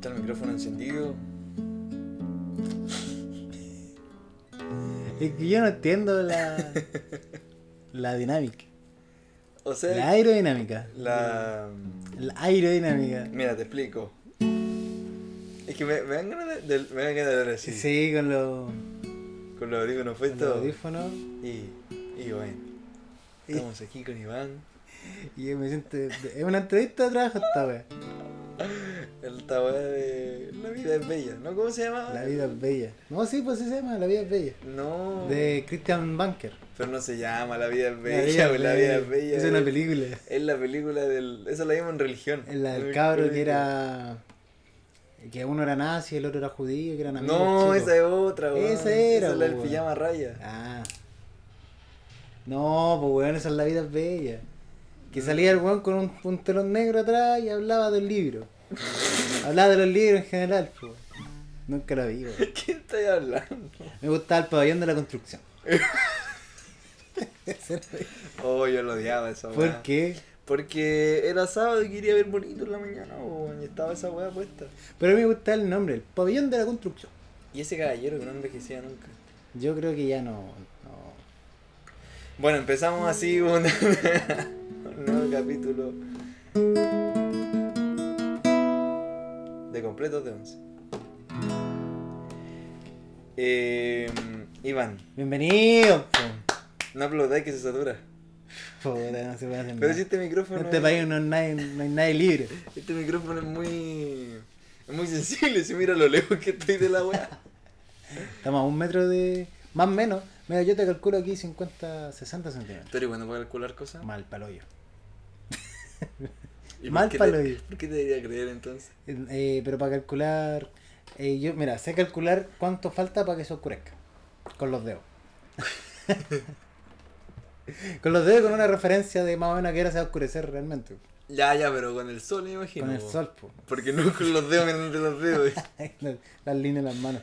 Está el micrófono encendido. Es que yo no entiendo la. la dinámica. O sea, La aerodinámica. la... La aerodinámica. Mira, te explico. Es que me, me dan ganas de, me dan ganas de hablar así. Sí, con los, Con los audífonos con los puestos. audífonos. Y, y bueno. Estamos aquí con Iván. Y yo me siento. Es una entrevista de trabajo esta wea. El weá de La vida es bella, ¿no? ¿Cómo se llama? La vida es bella. No, sí, pues sí se llama La vida es bella. No. De Christian Bunker. Pero no se llama La vida es La bella, pues, La vida es bella. Es una película. Es la película del. Esa la vimos en religión. Es la del cabro que era. Que uno era nazi, el otro era judío, que eran amigos. No, chicos. esa es otra, weón. Esa era, Esa es la del pijama raya. Ah. No, pues weón, esa es la vida es bella. Mm. Que salía el weón con un, un telón negro atrás y hablaba del libro. hablaba de los libros en general, pues. Nunca lo vi, weón. ¿Qué estáis hablando? Me gustaba el pabellón de la construcción. Oh, yo lo odiaba esa weá. ¿Por qué? Porque era sábado y quería ver bonito en la mañana, weón, y estaba esa weá puesta. Pero a mí me gustaba el nombre, el pabellón de la construcción. Y ese caballero que no envejecía nunca. Yo creo que ya no. no. Bueno, empezamos así un, un nuevo capítulo de completos de once. Eh, Iván, Bienvenido. no aplaudáis que se satura. Puta, no se puede hacer Pero si este micrófono En este es- país no hay, nadie, no hay nadie libre. este micrófono es muy es muy sensible, si mira lo lejos que estoy de la weá. Estamos a un metro de. Más o menos. Mira, yo te calculo aquí 50, 60 centímetros. ¿Tú eres bueno para calcular cosas? Mal paloyo. ¿Y por mal te- yo. ¿Por qué te debería creer entonces? Eh, pero para calcular. eh, yo, mira, sé calcular cuánto falta para que se oscurezca. Con los dedos. con los dedos con una referencia de más o menos a qué hora se va a oscurecer realmente. Ya, ya, pero con el sol me imagino. Con el sol, po. Porque no con los dedos entre los dedos. las, las líneas de las manos.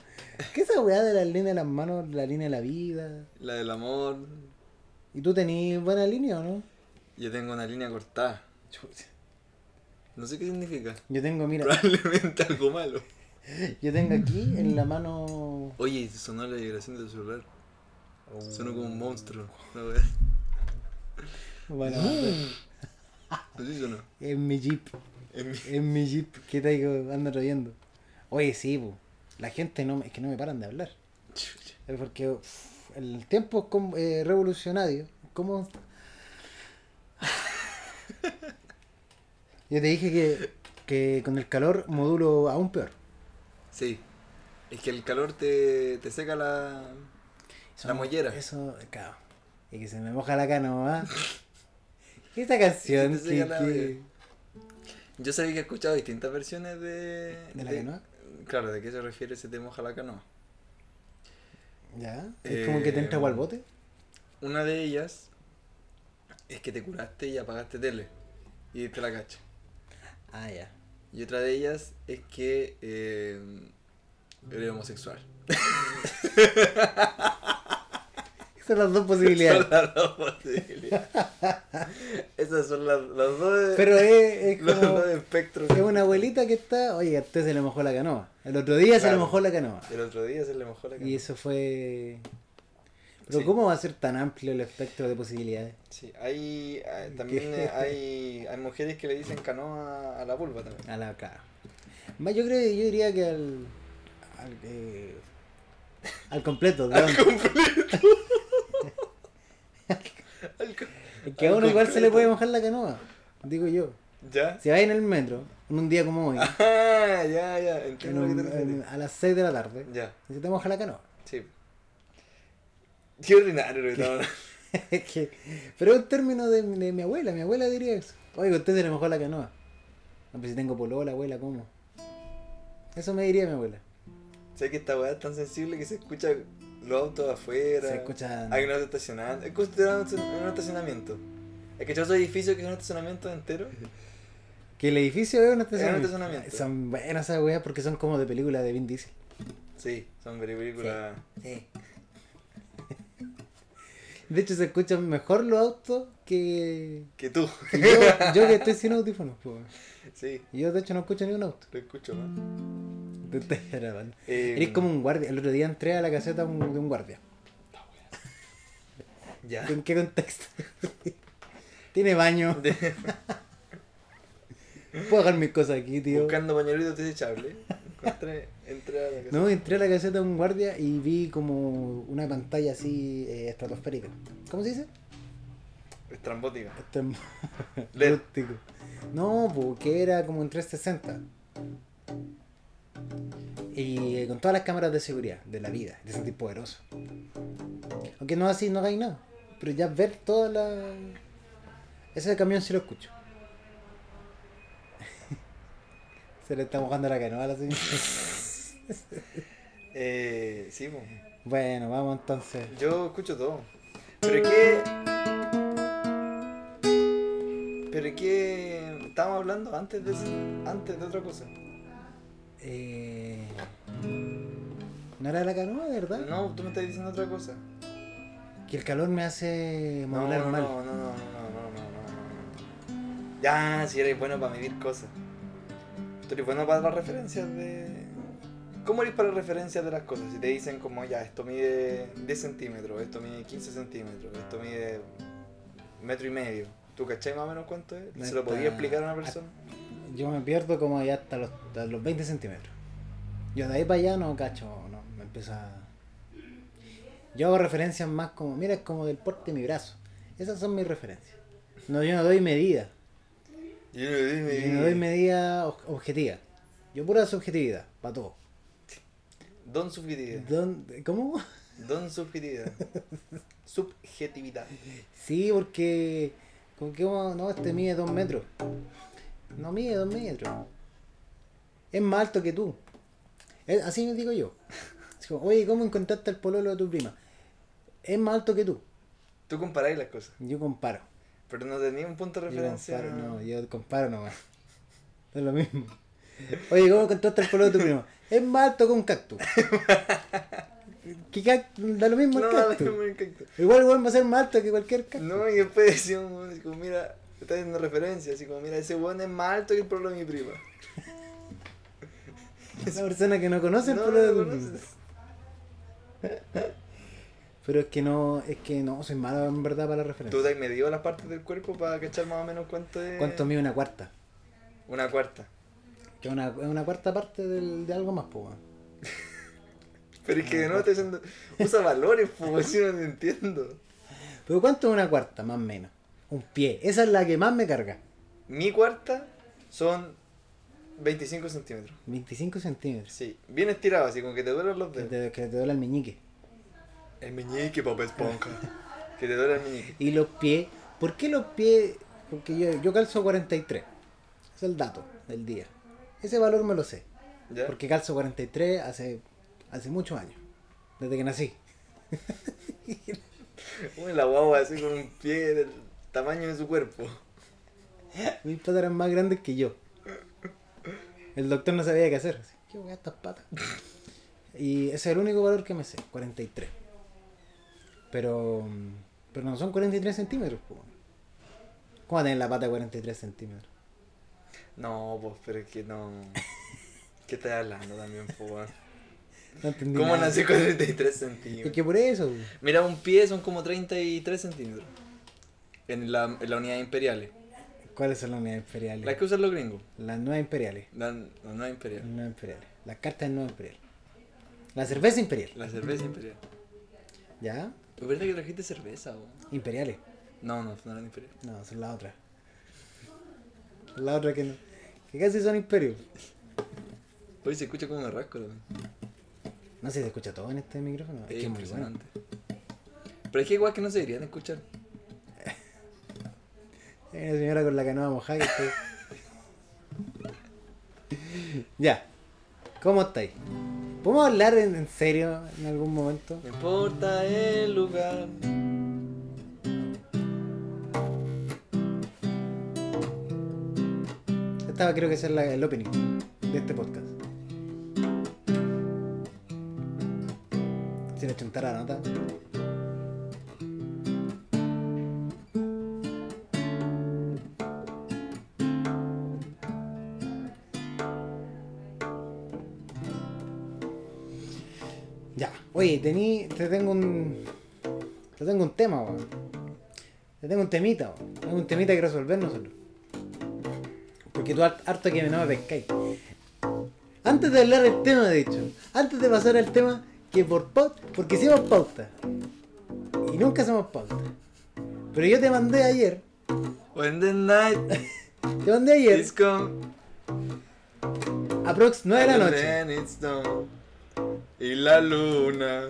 ¿Qué es esa weá de las líneas de las manos? La línea de la vida. La del amor. ¿Y tú tenés buena línea o no? Yo tengo una línea cortada. No sé qué significa. Yo tengo, mira, Probablemente algo malo. yo tengo aquí en la mano. Oye, sonó la vibración del celular. Sonó como un monstruo. No, Bueno, ¿Sí sonó? en mi jeep. En mi- En mi jeep que te digo, ando trayendo. Oye, sí, po. la gente no, me- es que no me paran de hablar. Porque uf, el tiempo es como, eh, revolucionario. ¿Cómo? Yo te dije que, que con el calor modulo aún peor. Sí. Es que el calor te, te seca la, la mollera. Eso, claro. Y que se me moja la canoa. Esta canción te que, Yo sabía que he escuchado distintas versiones de... ¿De la canoa? Claro, ¿de qué se refiere se te moja la canoa? ¿Ya? ¿Es como que te entra Eh, agua al bote? Una de ellas es que te curaste y apagaste tele y diste la cacha. Ah, ya. Y otra de ellas es que eh, eres homosexual. Esas son las dos posibilidades. Son las dos posibilidades. Esas son las, las dos, Pero es, es los como. dos espectros. Es una abuelita que está. Oye, a usted se le mojó la canoa. El otro día se le Claro. mojó la canoa. El otro día se le mojó la Y canoa. eso fue. Pero Sí. ¿cómo va a ser tan amplio el espectro de posibilidades? Sí, hay, hay- también ¿Qué? hay, hay mujeres que le dicen canoa a la vulva también. A la cara. Más yo creo yo diría que al. al, eh, al completo, Al completo. Al co- Es que a uno igual se le puede mojar la canoa, digo yo. ¿Ya? Si vais en el metro, en un día como hoy, Ah, ya, ya, entiendo un- en- a las 6 de la tarde, Ya, y se te moja la canoa. sí. Qué ordinario. Es que- pero es un término de, de mi abuela, mi abuela diría eso. Oiga, usted se le mojó la canoa. No, pues si tengo polola, abuela, ¿cómo? Eso me diría mi abuela. Sé que esta weá es tan sensible que se escucha los autos afuera. Se escuchan- Hay unos estacionando. Es considerado un un estacionamiento. Es que esos edificios que son estacionamientos enteros. Que el edificio es un estacionamiento. estacionamiento. Son buenas esas weas porque son como de película de Vin Diesel. Sí, son películas. Sí. De hecho, se escuchan mejor los autos que, Que tú. que yo, yo que estoy sin audífonos. po. Sí, yo, de hecho, no escucho ni un auto. lo escucho más. Tú estás grabando. Eh, Eres como un guardia. El otro día entré a la caseta de un guardia. Ya. ¿En qué contexto? Tiene baño. De- Puedo dejar mis cosas aquí, tío. buscando pañuelitos desechables. Encontré, entré a la casa. No, entré a la caseta de un guardia y vi como una pantalla así eh, estratosférica. ¿Cómo se dice? Estrambótica. Rústico. No, porque era como en 360. Y eh, con todas las cámaras de seguridad de la vida, de sentir poderoso. Aunque no así, no hagáis nada. Pero ya ver toda la. Ese camión sí lo escucho. Se le está mojando la canoa a la señora. Eh, sí, pues. Bueno, vamos entonces. Yo escucho todo. Pero es que. Pero es que. Estábamos hablando antes de, antes de otra cosa. Eh... ¿No era la canoa, verdad? No, tú me estás diciendo otra cosa. Que el calor me hace No, modular no, mal. no, no, no, no, no, no, no, no. Ya, si eres bueno para medir cosas. Tú eres bueno para las referencias de. ¿Cómo eres para las referencias de las cosas? Si te dicen como ya, esto mide 10 centímetros, esto mide 15 centímetros, esto mide metro y medio. ¿Tú cachai más o menos cuánto es? ¿Se lo podía explicar a una persona? Yo me pierdo como ya hasta los, hasta los 20 centímetros. Yo de ahí para allá no cacho, no, me empieza... Yo hago referencias más como, mira, es como del porte de mi brazo. Esas son mis referencias. No, yo no doy medida. Yo no dime. Yo no doy medida ob- objetiva. Yo pura subjetividad, para todo. Don subjetividad. ¿Dónde- ¿Cómo? Don subjetividad. Subjetividad. Sí, porque... Que uno, no, este mide dos metros. No mide dos metros. Es más alto que tú. Es- así me digo yo. Como, Oye, ¿cómo encontraste el pololo de tu prima? Es más alto que tú. Tú comparáis las cosas, Yo comparo. Pero no tenías un punto de Yo referencia. comparo, no, yo comparo nomás. Es lo mismo. Oye, ¿cómo encontraste el pololo de tu prima? Es más alto que un cactus. ¿Qué cactus? Da lo mismo el cactus. me encanta. Igual igual va a ser más alto que cualquier cactus. No, y después decíamos, así como, mira, está haciendo referencia, así como, mira, ese weón es más alto que el pueblo de mi prima. Esa persona que no conoce el No, de tu prima. Pero es que no, es que no, soy malo en verdad para la ¿Tú referencia. te has medido las partes del cuerpo para cachar más o menos cuánto es? ¿Cuánto mide una cuarta? Una cuarta. Que es una, una cuarta parte del, de algo más, pues. Pero es que de nuevo está diciendo, usa valores, pues, si no entiendo. Pero ¿cuánto es una cuarta, más o menos? Un pie. Esa es la que más me carga. Mi cuarta son 25 centímetros. 25 centímetros. Sí, bien estirado, así como que te duelen los Que dedos. te, que te duele el meñique. El meñique, papá esponja. que te duele el meñique. Y los pies. ¿Por qué los pies? Porque yo, yo calzo 43. Es el dato del día. Ese valor me lo sé. ¿Ya? Porque calzo 43 hace, hace muchos años. Desde que nací. Uy, la guagua así con un pie del tamaño de su cuerpo. Mis patas eran más grandes que yo. El doctor no sabía qué hacer. Así, ¿Qué voy a estas patas? Y ese es el único valor que me sé, 43. Pero, pero no son 43 centímetros. po. ¿Cómo va a tener la pata de 43 centímetros? No, pues, pero es que no. ¿Qué estás hablando también, pues? No entendí ¿Cómo nada. nací con 33 Es centímetros? que por eso. Mira, un pie son como 33 centímetros. En la, en la unidad imperiales. ¿Cuáles son las unidades imperiales? Las que usan los gringos. Las nuevas imperiales. La, la unidad Las imperial. nuevas imperiales. Las cartas nuevas imperiales. La cerveza imperial. La cerveza imperial. ¿Ya? ¿Es verdad que trajiste cerveza, o? Imperiales. No, no, no eran imperial. No, son las otras. La otra que no. Que casi son imperios. Hoy se escucha como me rasco también. No sé si se escucha todo en este micrófono. Es Es que es muy bueno. impresionante. Pero es que igual que no se deberían escuchar. Hay una señora con la canoa mojada que Ya. ¿Cómo estáis? ¿Podemos hablar en, en serio en algún momento? No importa el lugar. Esta creo que es la- el opening de este podcast. Si le chuntara la nota. Oye, tení, te tengo un. Te tengo un tema, weón. Te tengo un temita, weón. Tengo un temita que resolver nosotros. Porque tú har- harto que no me pescáis. Antes de hablar del tema, de hecho, antes de pasar al tema, que por paut, porque hicimos pauta. Y nunca hacemos pauta. Pero yo te mandé ayer, When the night te mandé ayer, is come. aprox 9 de la noche. Y la luna.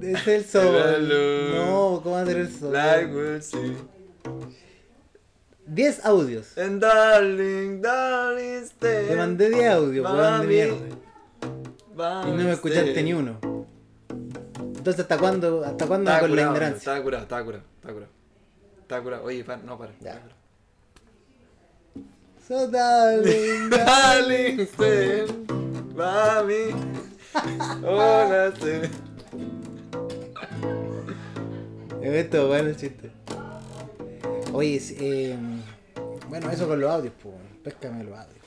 Es el La sol. luz. No, ¿cómo va a ser el sol? Like we'll see. 10 audios. And darling, darling, stay. Te mandé 10 audios, weón de mierda. Mami, Y no me escuchaste stay. ni uno. Entonces, ¿hasta cuándo, hasta cuándo Estaba con la ignorancia? estaba curado, estaba curado, estaba curado. Estaba curado. Oye, para, no, para. Ya. para. So darling, Darling, stay. Mami. Hola, stay. Esto, bueno el chiste. Oye, eh, bueno, eso con los audios, pues, péscame los audios.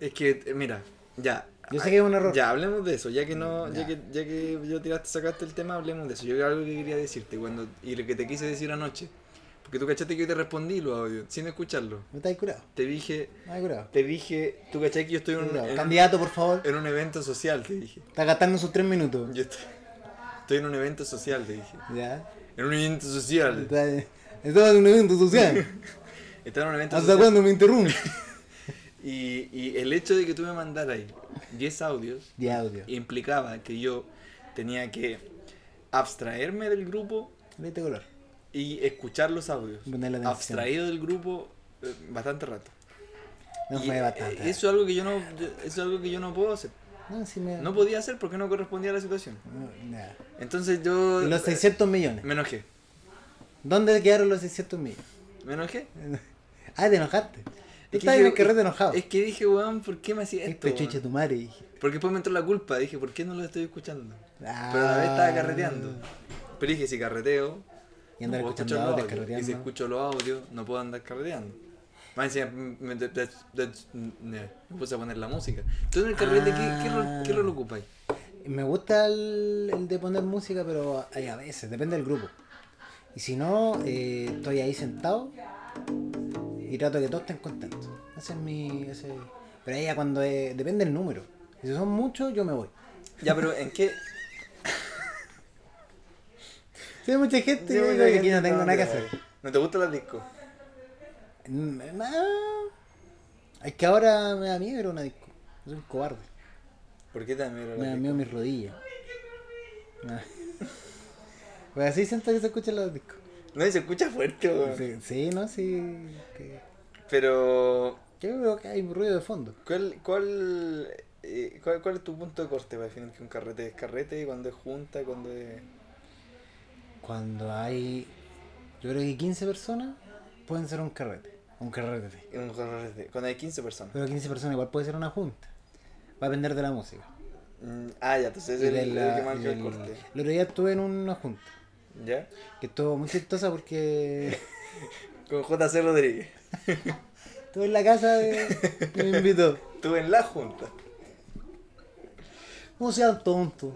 Es que, eh, mira, ya. Yo sé que es un error. Ya, hablemos de eso, ya que no, ya, Ya. que, ya que yo tiraste, sacaste el tema, hablemos de eso. Yo algo que quería decirte cuando, y lo que te quise decir anoche. Porque tú cachaste que yo te respondí los audios, sin escucharlo. ¿No estáis curado? Te dije, ¿No estáis curado? te dije, tú cachaste que yo estoy en un, en Candidato, por favor. en un evento social, te dije. Está gastando sus 3 minutos. Yo estoy, estoy en un evento social, te dije. Ya. En un evento social. Está, estaba en un evento social. Estaba en un evento ¿Hasta social. cuándo me interrumpe? Y, y el hecho de que tú me mandaras ahí 10 audios De audio. implicaba que yo tenía que abstraerme del grupo Vete color. Y escuchar los audios. Abstraído del grupo eh, bastante rato. No Y, fue eh, bastante. Eso es algo que yo no yo- eso es algo que yo no puedo hacer. No, sí me... No podía hacer porque no correspondía a la situación. No, nada. Entonces yo los eh, 600 millones. me enojé. ¿Dónde quedaron los 600 millones? Me enojé. Ah, te enojaste. Tú Es que en dije- el enojado. Es que dije, weón, ¿por qué me hacía esto? weón? tu madre, dije. Porque después me entró la culpa. Dije, ¿por qué no lo estoy escuchando? Ah. Pero a la vez estaba carreteando. Pero dije, si carreteo, Y andar no escuchando audios, audios. Y si escucho los audios, no puedo andar carreteando. Más encima, me, me- de- de- me puse a poner la música. Entonces en el carrete, ¿qué, qué, rol, ¿qué rol ocupáis? Me gusta el, el de poner música, pero hay a veces, depende del grupo. Y si no, eh, estoy ahí sentado y trato que todos estén contentos. Ese es mi. Ese... Pero ahí ya cuando es- depende del número. Si son muchos, yo me voy. Ya, pero ¿en qué? Si hay mucha gente, Sí, yo que aquí no tengo no, nada que no. hacer. ¿No te gustan las discos? Mm, no. Es que ahora me da miedo ir a una disco. Soy un cobarde. ¿Por qué te da miedo Me da miedo mis rodillas. Ah. Pues así siento que se escuchan los discos. No, y se escucha fuerte, weón. Sí, sí, no, sí. que- Pero, Yo creo que hay ruido de fondo. ¿cuál, cuál, eh, cuál, cuál es tu punto de corte para definir que un carrete es carrete? Cuando es junta? Cuando es...? Cuando hay. Yo creo que 15 personas pueden ser un carrete. Un carrete. Un carrete. Cuando hay 15 personas. Pero 15 personas igual puede ser una junta. Va a depender de la música. Mm, ah, ya, entonces es el, el que marca el corte. El otro día estuve en una junta. ¿Ya? Que estuvo muy chistosa porque. Con JC Rodríguez. Estuve en la casa de. que me invitó. Estuve en la junta. No sean tontos.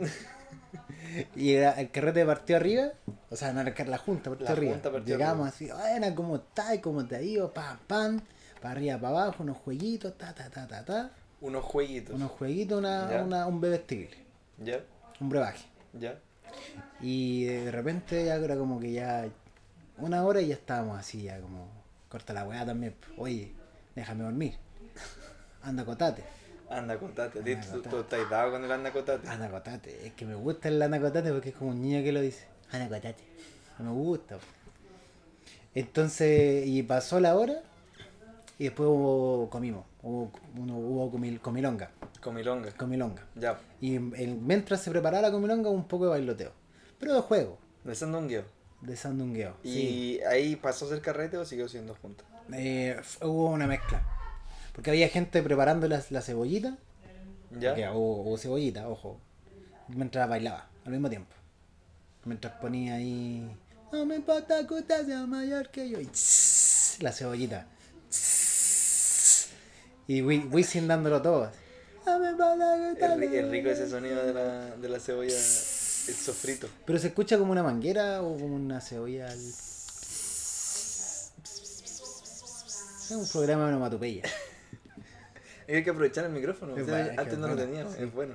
Y era- el carrete partió arriba, o sea, no la junta, partió La arriba. junta partió Llegamos así, bueno, ¿cómo estás? ¿Cómo te ha ido? Pam, pam, para arriba, para abajo, unos jueguitos, ta, ta, ta, ta, ta. Unos jueguitos. Unos jueguitos, una, una, un bebestible, ¿Ya? un brebaje. ¿Ya? Y de repente ya era como que ya una hora y ya estábamos así, ya como, corta la weá también. Oye, déjame dormir. Anda, cotate. Anda, contate. Anda, Tú, tú estás dado con el anda, contate. Anacotate, es que me gusta el anacotate porque es como un niño que lo dice. Anacotate. Me gusta. Entonces, y pasó la hora y después hubo, comimos. Hubo, uno, hubo comil- comilonga. Comilonga. Comilonga. Ya. Y el- mientras se preparaba la comilonga hubo un poco de bailoteo. Pero de juego, De sandungueo. de sandungueo. ¿Y Sí. ahí pasó a ser carrete o siguió siendo junta? Eh, hubo una mezcla. Porque había gente preparando la, la cebollita. ¿Ya? Porque hubo, hubo cebollita, ojo. Mientras bailaba, al mismo tiempo. Mientras ponía ahí. No me importa que usted sea mayor que yo. Y tss, la cebollita. Tss. Y Wi- Wisin dándolo todo. pa' la Es, ri- es rico ese sonido de la, de la cebolla, el sofrito. Pero se escucha como una manguera o como una cebolla. al- Es un programa de onomatopeya. Y hay que aprovechar el micrófono. O sea, antes es no lo teníamos, sí. es bueno.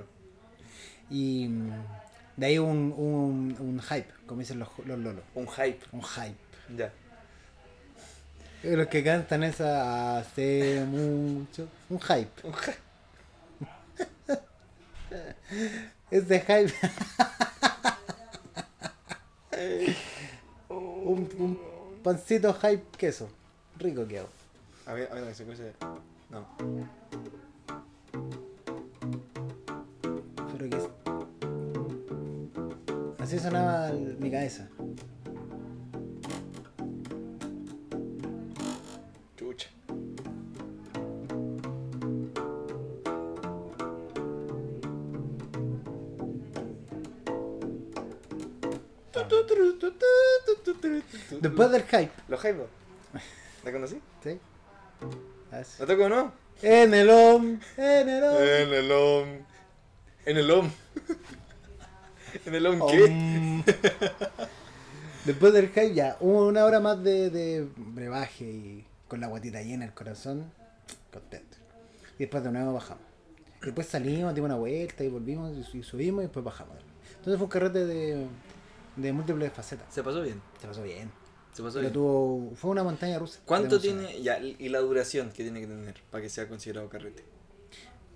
Y mm, de ahí un, un, un hype, como dicen los, los lolos. Un hype. Un hype. Ya. Los que cantan esa hace mucho. Un hype. Un hype. Ese hype. un, un pancito hype queso. Rico que hago. A ver, a ver, se escucha. No. Pero que Así sonaba mi cabeza. Chucha. Después del hype. Los hype. ¿La conocí? ¿Sí? Así. ¿La toco o no? En el om, en el om. En el OM. En el OM. ¿En el OM qué? Después del hype ya, hubo una hora más de, de brebaje y con la guatita llena el corazón, contento. Y después de nuevo bajamos. Después salimos, dimos una vuelta y volvimos y, y subimos y después bajamos. Entonces fue un carrete de, de múltiples facetas. Se pasó bien. Se pasó bien. Se pasó Pero tuvo, fue una montaña rusa. ¿Cuánto tiene ya y la duración que tiene que tener para que sea considerado carrete?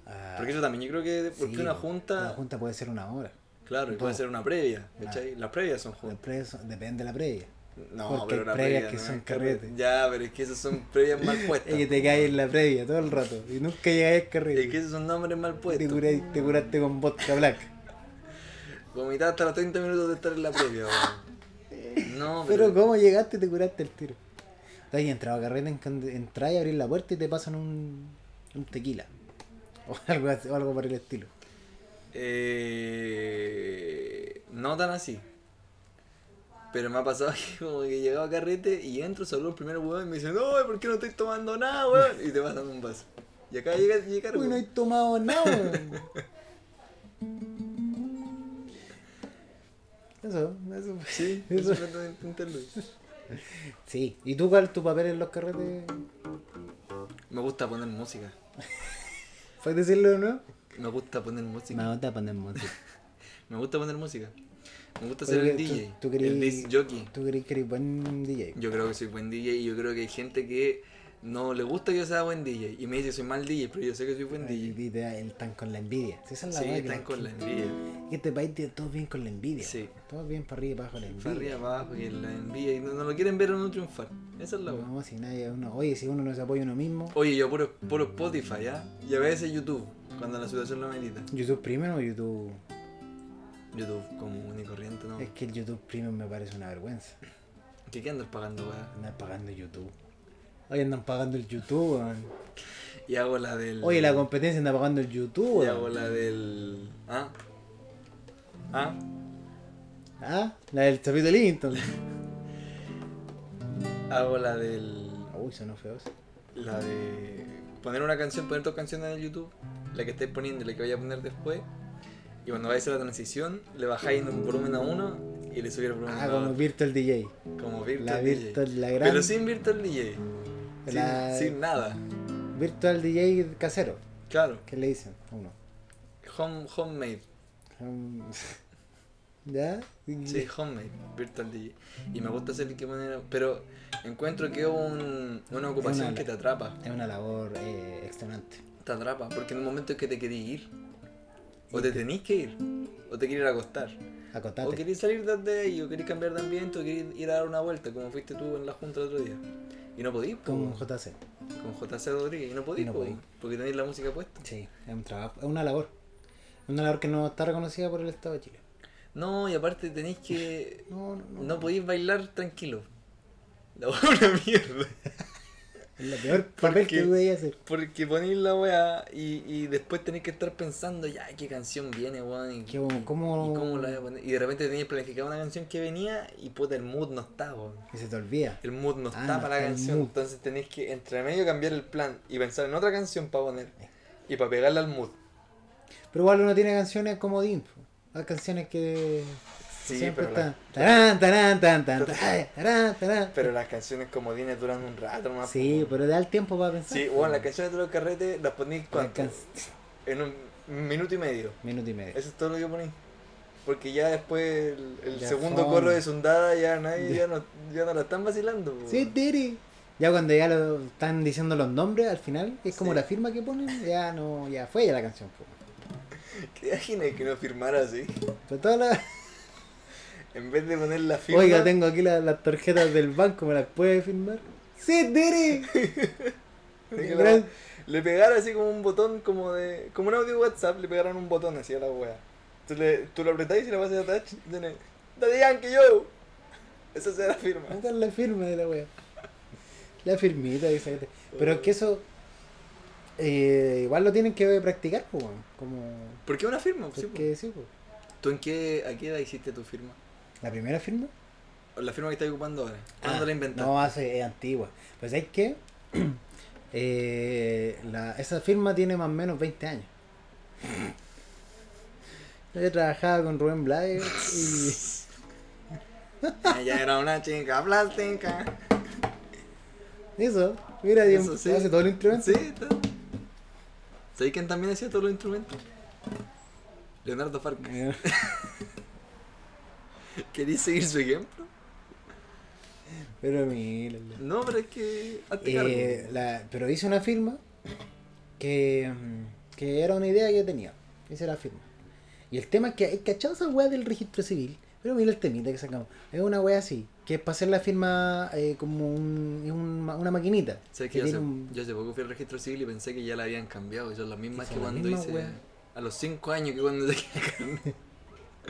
Ah, Porque eso también yo creo que porque sí, una junta, Una junta puede ser una hora. claro, y puede ser una previa, Ah. Las previas son Las juntas. previas son- depende de la previa. No, porque pero hay previas previa que no son es carrete. carrete. Ya, pero es que esas son previas mal puestas. Es que te caes en la previa todo el rato y nunca llegáis al carrete. Es que esos son nombres mal te, puestos. curáis- te curaste con vodka black. Vomitaste hasta los 30 minutos de estar en la previa. No, Pero pero, ¿cómo llegaste y te curaste el tiro? Has entrado a carrete, entras y abrís la puerta y te pasan un, un tequila. O algo, así- o algo por el estilo. Eh, no tan así. Pero me ha pasado que como que llegaba a carrete y entro, saludo al primer weón y me dicen, no, ¿por qué no estoy tomando nada, weón? Y te pasan un vaso. Y acá llega, llega Uy, no he tomado nada. weón. Eso, eso. Sí, Eso. eso. Sí. ¿Y tú cuál es tu papel en los carretes? Me gusta poner música. ¿Puedes decirlo o no? Me gusta poner música. Me gusta poner música. Me gusta poner música. Me gusta ser el tú- DJ. el disc jockey. ¿Tú crees que eres buen DJ? Yo creo que soy buen DJ y yo creo que hay gente que no le gusta que yo sea buen DJ. Y me dice soy mal DJ, pero yo sé que soy buen Ay, DJ. y te- están con la envidia. Esa es la Sí, están con la envidia. Que este país tiene todos bien con la envidia. Sí. Todos bien para arriba y para abajo la envidia. Para arriba, para abajo, que la envidia. Y no, no lo quieren ver a uno triunfar. Esa es la. No, si nadie, uno, oye, si uno no se apoya a uno mismo, Oye, yo puro, puro Spotify, ¿ya? Y a veces YouTube, cuando la situación lo amerita. YouTube Premium o YouTube. YouTube común y corriente, ¿no? Es que el YouTube Premium me parece una vergüenza. ¿Qué, qué andas pagando, weá? Andar pagando YouTube. Hoy andan pagando el YouTube, weón. Y hago la del. Oye, la competencia anda pagando el YouTube, Y hago la del. ¿Ah? ¿Ah? Ah, la del Chapito Linton. Hago la del. Uy, sonó feo. La de. Poner una canción, poner dos canciones en YouTube. La que estáis poniendo y la que vaya a poner después. Y cuando vais a hacer la transición, le bajáis un volumen a uno y le subís el volumen Ah, a como otro. Virtual DJ. Como Virtual La DJ. Virtual, la gran. Pero sin Virtual DJ. Sin, La- sin nada. Virtual DJ casero. Claro. ¿Qué le dicen? Uno. Home, homemade. Um, ¿Ya? Sí, homemade, virtual DJ. Y me gusta hacer que manera. Pero encuentro que es un- una ocupación Una- que te atrapa. Es una labor eh, extenuante. Te atrapa. Porque en un momento es que te querís ir. O te tenés que ir. O te querés ir a acostar. O querés salir de ahí. O querés cambiar de ambiente. O querés ir a dar una vuelta. Como fuiste tú en la junta el otro día. Y no podís. po. Con JC. Con JC Rodríguez. Y no podís. Y no podís. Porque tenéis la música puesta. Sí, es un trabajo, es una labor. Es una labor que no está reconocida por el Estado de Chile. No, y aparte tenéis que. No, no, no. No podéis bailar tranquilo. La una mierda. Es el peor papel qué? que hacer. Porque ponéis la weá y, y después tenéis que estar pensando, ya, qué canción viene, weón. Y, ¿Qué- cómo- y cómo la voy a poner. Y de repente tenéis planificado una canción que venía y puta, el mood no está, weón. Y se te olvida. El mood no Ah, está no para la está canción. Entonces tenéis que entre medio cambiar el plan y pensar en otra canción para poner. Y para pegarla al mood. Pero igual uno tiene canciones como Dean. Hay canciones que Sí, siempre pero, están. la- Tarán, tan, tan, tan, pero las canciones comodines duran un rato nomás. Sí, pero da el tiempo para pensar. Sí, bueno, las canciones de los carretes las ponís Las cuánto? can- En un minuto y medio. Minuto y medio. Eso es todo lo que ponís. Porque ya después el, el Ya segundo corro de Sundada ya nadie ya no, ya no la están vacilando. po. Sí, Tiri. Ya cuando ya lo están diciendo los nombres al final, es como Sí. la firma que ponen, ya no, ya fue ya la canción. po. ¿Qué imaginas que no firmara así? Pero todas las- En vez de poner la firma. Oiga, tengo aquí la- las tarjetas del banco, ¿me las puede firmar? Sí, Tiri. de que Gran- la- le pegara así como un botón como de. como un audio WhatsApp, le pegaran un botón así a la wea. Tú, le, tú lo apretás y le vas a touch y tiene. Daddy Yankee yo. Esa será la firma. Esta es la firma de la wea. La firmita, esa que te- Pero es que eso. eh, igual lo tienen que practicar, pues. Como. ¿Por qué una firma? Porque sí, pues. ¿Tú en qué, a qué edad hiciste tu firma? La primera firma. ¿O la firma que estás ocupando ahora? ¿Cuándo Ah, la inventaste? No, hace, es antigua. Pues es que eh, la, esa firma tiene más o menos 20 años. Yo trabajaba con Rubén Blades y Ella era una chica plástica. eso, mira, Eso sí. hace todo el instrumento. Sí, está. ¿Sabes quién también hacía todos los instrumentos? Leonardo Farca. ¿Querías seguir su ejemplo? Pero mira. No, pero es que. Eh, la- pero hice una firma que, mm, que era una idea que yo tenía. Hice la firma. Y el tema es que hay cachado esa weá del registro civil. Pero mira el temita que sacamos. Es una weá así, que es para hacer la firma eh, como un, un una maquinita. ¿Sabes que que yo hace, tiene un- yo hace poco fui al registro civil y pensé que ya la habían cambiado. Son las mismas que cuando hice. A los 5 años que cuando saqué la carne.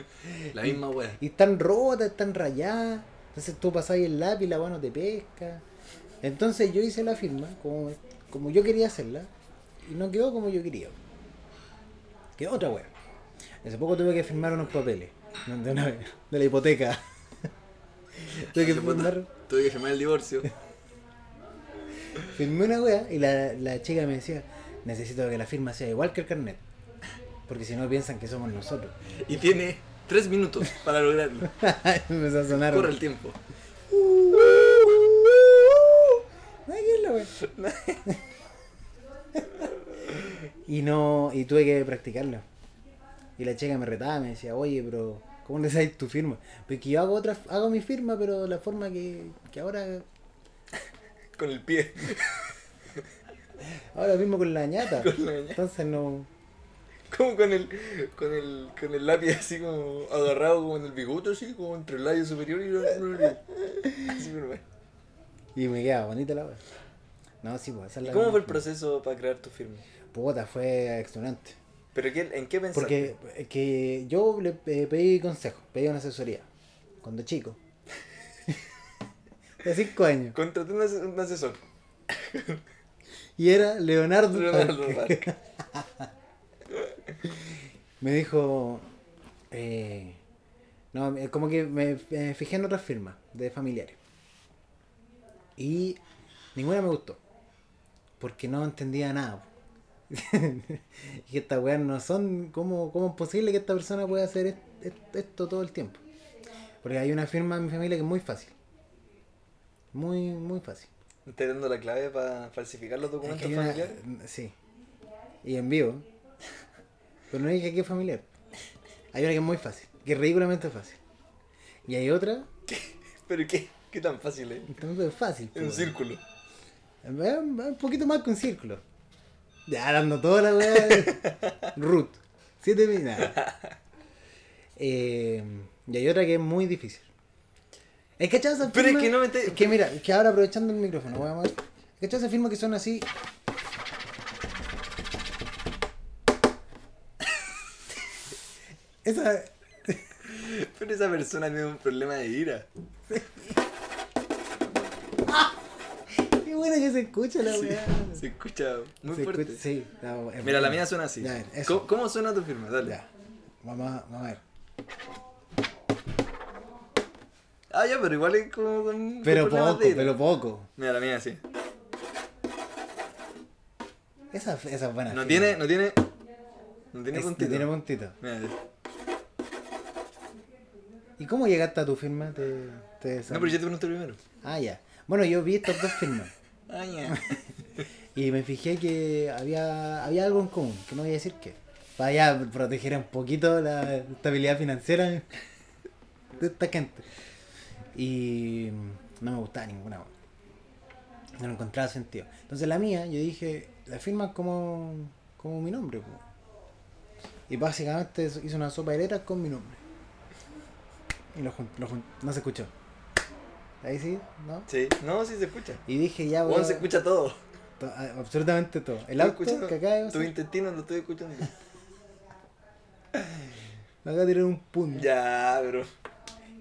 La misma wea. Y están rotas, están rayadas. Entonces tú pasás el lápiz la weá no te pesca. Entonces yo hice la firma como, como yo quería hacerla. Y no quedó como yo quería. Quedó otra weá. Hace poco tuve que firmar unos papeles. De, una- de la hipoteca. tuve que firmar. Tuve que firmar el divorcio. Firmé una weá y la, la chica me decía, necesito que la firma sea igual que el carnet. Porque si no piensan que somos nosotros. Y tiene 3 minutos para lograrlo. Empezó a sonar. Corre el tiempo. Y no, y tuve que practicarla. Y la chica me retaba, me decía, oye, pero ¿cómo le sabes tu firma? Porque yo hago otra, hago mi firma, pero la forma que, que ahora, Con el pie. ahora mismo con la ñata. Con la ñata. Entonces no. Como con el, con el, con el lápiz así como agarrado como en el bigote así, como entre el labio superior y el Así. Y me queda bonita la wea. No, sí, pues esa es ¿Y la cómo fue el proceso para crear tu firma? Puta, fue extenuante. ¿Pero qué, en qué pensaste? Porque que yo le eh, pedí consejo, pedí una asesoría. Cuando chico. De 5 años. Contraté un, ase- un asesor. Y era Leonardo. Leonardo Farca. Me dijo. eh, no, eh, como que me, me fijé en otras firmas de familiares. Y ninguna me gustó. Porque no entendía nada. y que estas weas no son. ¿cómo, ¿Cómo es posible que esta persona pueda hacer est- est- esto todo el tiempo? Porque hay una firma en mi familia que es muy fácil. Muy, muy fácil. ¿Me estás dando la clave para falsificar los Es documentos que hay una- familiares? Sí. Y en vivo. Pero no dije que es familiar. Hay una que es muy fácil, que es ridículamente fácil. Y hay otra ¿Pero qué? ¿Qué tan fácil es? que también es fácil. En un pues. círculo. Va- va Un poquito más que un círculo. Ya dando toda la weá. Root. Siete mil. nada. Eh, y hay otra que es muy difícil. ¿Es cachado esa Pero es que no me te- Es que mira, es que ahora aprovechando el micrófono, voy a mover. ¿Es cachado esa firma que son así? Esa. Pero esa persona tiene un problema de ira. Qué buena que se escucha la Sí, weá. se escucha muy Se fuerte. escucha- sí, no, Mira, la mía suena así. ¿Cómo, cómo suena tu firma? Dale. Ya. Vamos a, vamos a ver. Ah, ya, pero igual es como con. Pero poco, de pero poco. Mira, la mía así. Esa, esa es buena. No firma. tiene, no tiene. No tiene Es- puntito. tiene puntito. Mira, ¿Y cómo llegaste a tu firma? ¿Te, te No, pero yo te pregunté primero. Ah, ya. Bueno, yo vi estas dos firmas. Ah, ya. Y me fijé que había, había algo en común, que no voy a decir qué. Para ya proteger un poquito la estabilidad financiera de esta gente. Y no me gustaba ninguna. No lo encontraba sentido. Entonces la mía, yo dije, la firma como, como mi nombre. po. Y básicamente hice una sopa de letras con mi nombre. Y lo lo no se escuchó. Ahí sí, ¿no? Sí, no, sí se escucha. Y dije, ya voy Bueno, se escucha todo. to- absolutamente todo. El auto escuchando que Tu intestino lo estoy escuchando. Me acaba de tirar un pun. ya, bro.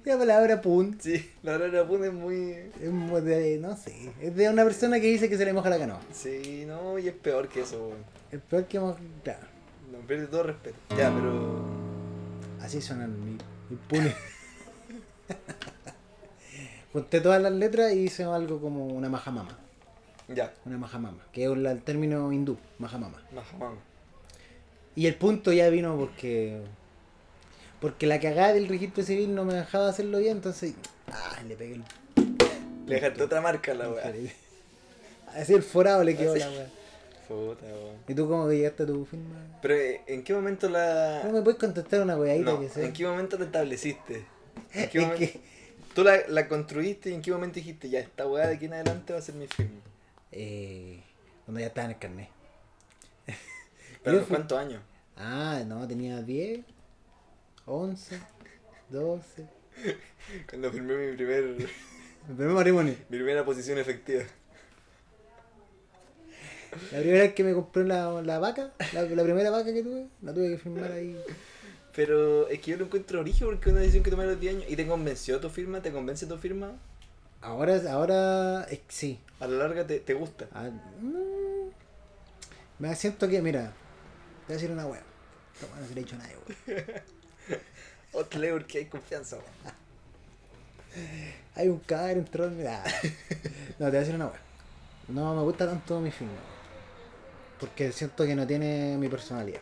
La palabra pun Sí, la verdad la pone muy. es muy de, no sé, es de una persona que dice que se le moja la canoa. Sí, no, y es peor que eso, weón. El peor que. Claro, No pierde todo respeto. Ya, pero. así suenan mi, mi punes. Junté todas las letras y hice algo como una majamama. Ya, Una majamama, que es el término hindú, majamama. majamama. Y el punto ya vino porque... Porque la cagada del registro civil no me dejaba hacerlo bien, entonces... Ah, le pegué el... Le dejaste otra marca a la weá. Así el forado le quedó Así. la weá. Puta, weón. ¿Y tú cómo llegaste a tu firma? Pero, eh, ¿en qué momento la. ¿Cómo me puedes contestar una weadita No, que sea? ¿en qué momento la estableciste? ¿En qué Es momento- que, Tú la, la construiste y en qué momento dijiste, ya, esta weá de aquí en adelante va a ser mi firma. eh, cuando ya estaba en el carnet. ¿Pero fui- cuántos años? Ah, no, tenía 10, 11, 12. Cuando firmé mi primer Mi primer matrimonio. mi primera posición efectiva. La primera vez que me compré la, la vaca, la, la primera vaca que tuve, la tuve que firmar ahí. Pero es que yo lo encuentro origen porque es una decisión que tomé a los 10 años. ¿Y te convenció tu firma? ¿Te convence tu firma? Ahora, ahora, eh, sí. A la larga te, te gusta. Ah, mm, me siento que, mira, te voy a decir una wea no se le he dicho a nadie, wea. O te leo porque hay confianza. weón. Hay un cadáver entró en mi. Ah. No, te voy a decir una wea. No me gusta tanto mi firma. Porque siento que no tiene mi personalidad.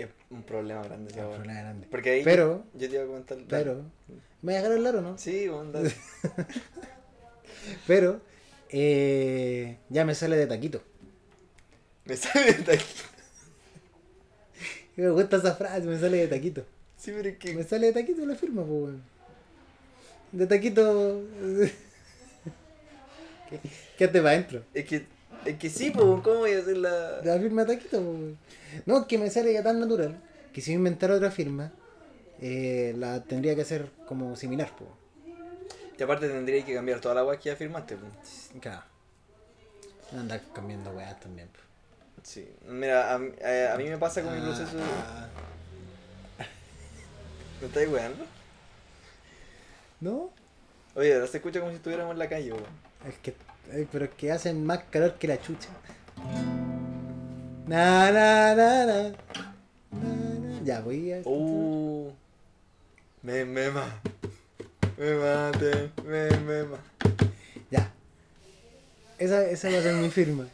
Es un problema grande, Es ya, un problema grande. Porque ahí Pero- yo te iba a comentar. Pero. ¿Me voy a dejar hablar o no? Sí, dale. Pero. Eh, ya me sale de taquito. Me sale de aquí. Me gusta esa frase, me sale de taquito. Sí, pero es que. Me sale de taquito la firma, pues, weón. De taquito. ¿Qué- Quédate para adentro. Es que. Es que sí, pues, ¿cómo voy a hacer la. La firma de taquito, pues. No, es que me sale ya tan natural que si yo inventara otra firma, eh, la tendría que hacer como similar, pues. Y aparte tendría que cambiar toda la weá que ya firmaste, pues. Claro. Andar cambiando weas también, pues. Sí. Mira, a, a, a mí me pasa con mi Ah, proceso. ah. ¿Me estáis weando? ¿No? Oye, ahora se escucha como si estuviéramos en la calle, weón. Es que, eh, pero es que hacen más calor que la chucha. Na, na, na, na. Ya, voy a. Uh. Me mema. Me mate. Me mema. Ya. Esa, esa va a ser mi firma.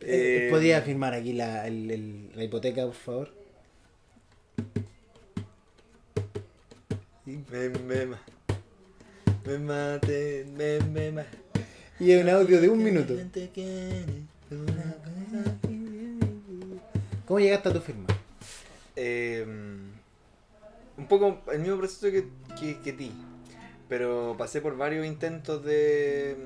Eh, Eh, ¿Podría firmar aquí la, el- el- la hipoteca, por favor? Me mema. Me mate. Me mema. Y un audio de un minuto. ¿Cómo llegaste a tu firma? Eh, un poco el mismo proceso que, que, que ti. Pero pasé por varios intentos de...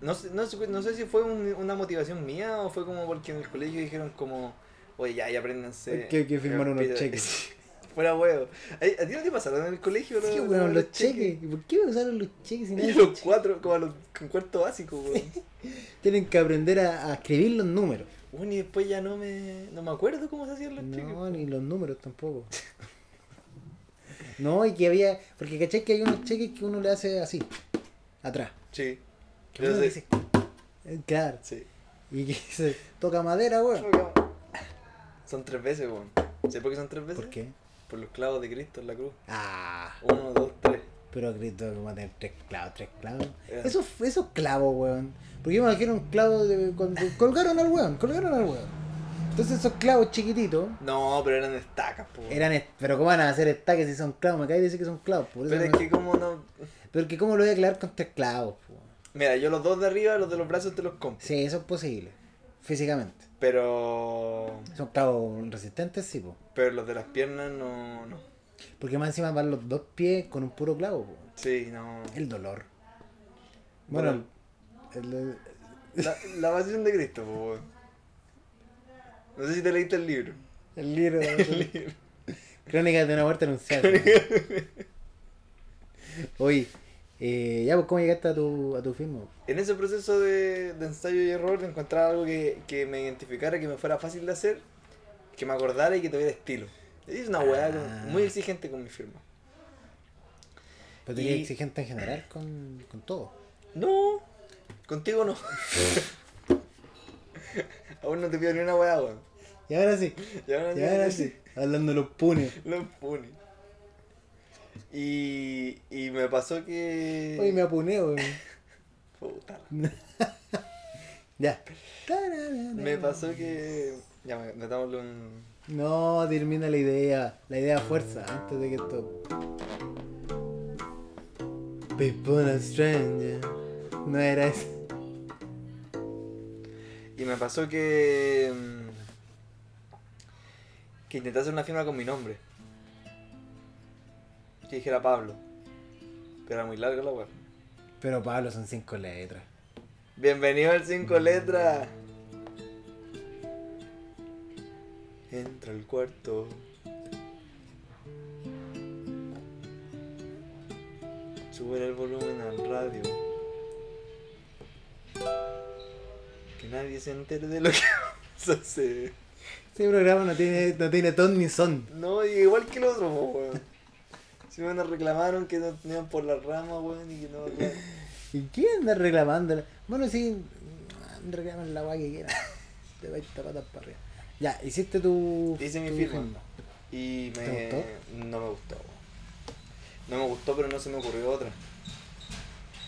No sé, no sé, no sé si fue un- una motivación mía o fue como porque en el colegio dijeron como... Oye, ya, ya apréndanse. Que hay que firmar unos cheques. Fuera huevo. ¿A, ti no te pasaron en el colegio? Sí, los- weón, los cheques. ¿Y ¿Por qué usaron los cheques si Y los cuatro, como a los con cuarto básico, weón. Tienen que aprender a, a escribir los números. Bueno, y después ya no me, no me acuerdo cómo se hacían los cheques. No, ni los números tampoco. No, y que había. Porque caché que hay unos cheques que uno le hace así, atrás. Sí. Que uno Yo sé. dice, eh, Claro. Sí. Y que dice, toca madera, weón. Son tres veces, weón. ¿Sabes por qué son tres veces? ¿Por qué? Por los clavos de Cristo en la cruz. Ah, Uno, dos, tres. pero Cristo, ¿cómo va a tener tres clavos? ¿Tres clavos? Ya. Esos, esos clavos, weón. Porque yo me imagino un clavo de. Cuando colgaron al weón, colgaron al weón. Entonces esos clavos chiquititos No, pero eran estacas, po. eran. est- Pero ¿cómo van a hacer estaques si son clavos? Me cae decir que son clavos. Por eso Pero es no- que como no... Pero que ¿cómo lo voy a clavar con tres clavos? po? Mira, yo los dos de arriba, los de los brazos te los compro. Sí, eso es posible. Físicamente. Pero... Son clavos resistentes, sí, po. Pero los de las piernas no... no. Porque más encima van los dos pies con un puro clavo, po. Sí, no. El dolor. Bueno, Bueno. el- el- La, la pasión de Cristo, po. No sé si te leíste el libro. el libro. libro. Crónicas de una muerte anunciada. Oye, eh, ya, pues, ¿cómo llegaste a tu, a tu firma? En ese proceso de, de ensayo y error, de encontrar algo que, que me identificara, que me fuera fácil de hacer, que me acordara y que tuviera estilo. Es una weá Ah. muy exigente con mi firma. Pero eres Y- exigente en general con, con todo. No, contigo no. Aún no te pido ni una weá, weón. Y ahora sí, Y ahora y ya- ahora sí. Hablando de los punes. Los pone. Y, y me pasó que. Oye, me apuné, weón. Puta. Ya. Me pasó que. Ya, me- metámosle un. No, termina la idea. La idea fuerza antes de que esto. People are stranger. No era eso. Y me pasó que. mm, Que intenté hacer una firma con mi nombre. Que dijera Pablo. Pero era muy larga la web. Pero Pablo son cinco letras. Bienvenido al 5 letras. Entra al cuarto. Sube el volumen al radio. Que nadie se entere de lo que vamos a hacer. Este programa no tiene, no tiene ton ni son. No, igual que el otro, po, weón. Si me nos reclamaron que no tenían por la rama, weón, y que no. weón. ¿Y quién anda reclamando? Bueno, sí, reclaman la guay que quieran. Te vais patas para arriba. Ya, hiciste tu. Hice mi firma. Y me. ¿Te gustó? No me gustó, weón. No me gustó, pero no se me ocurrió otra.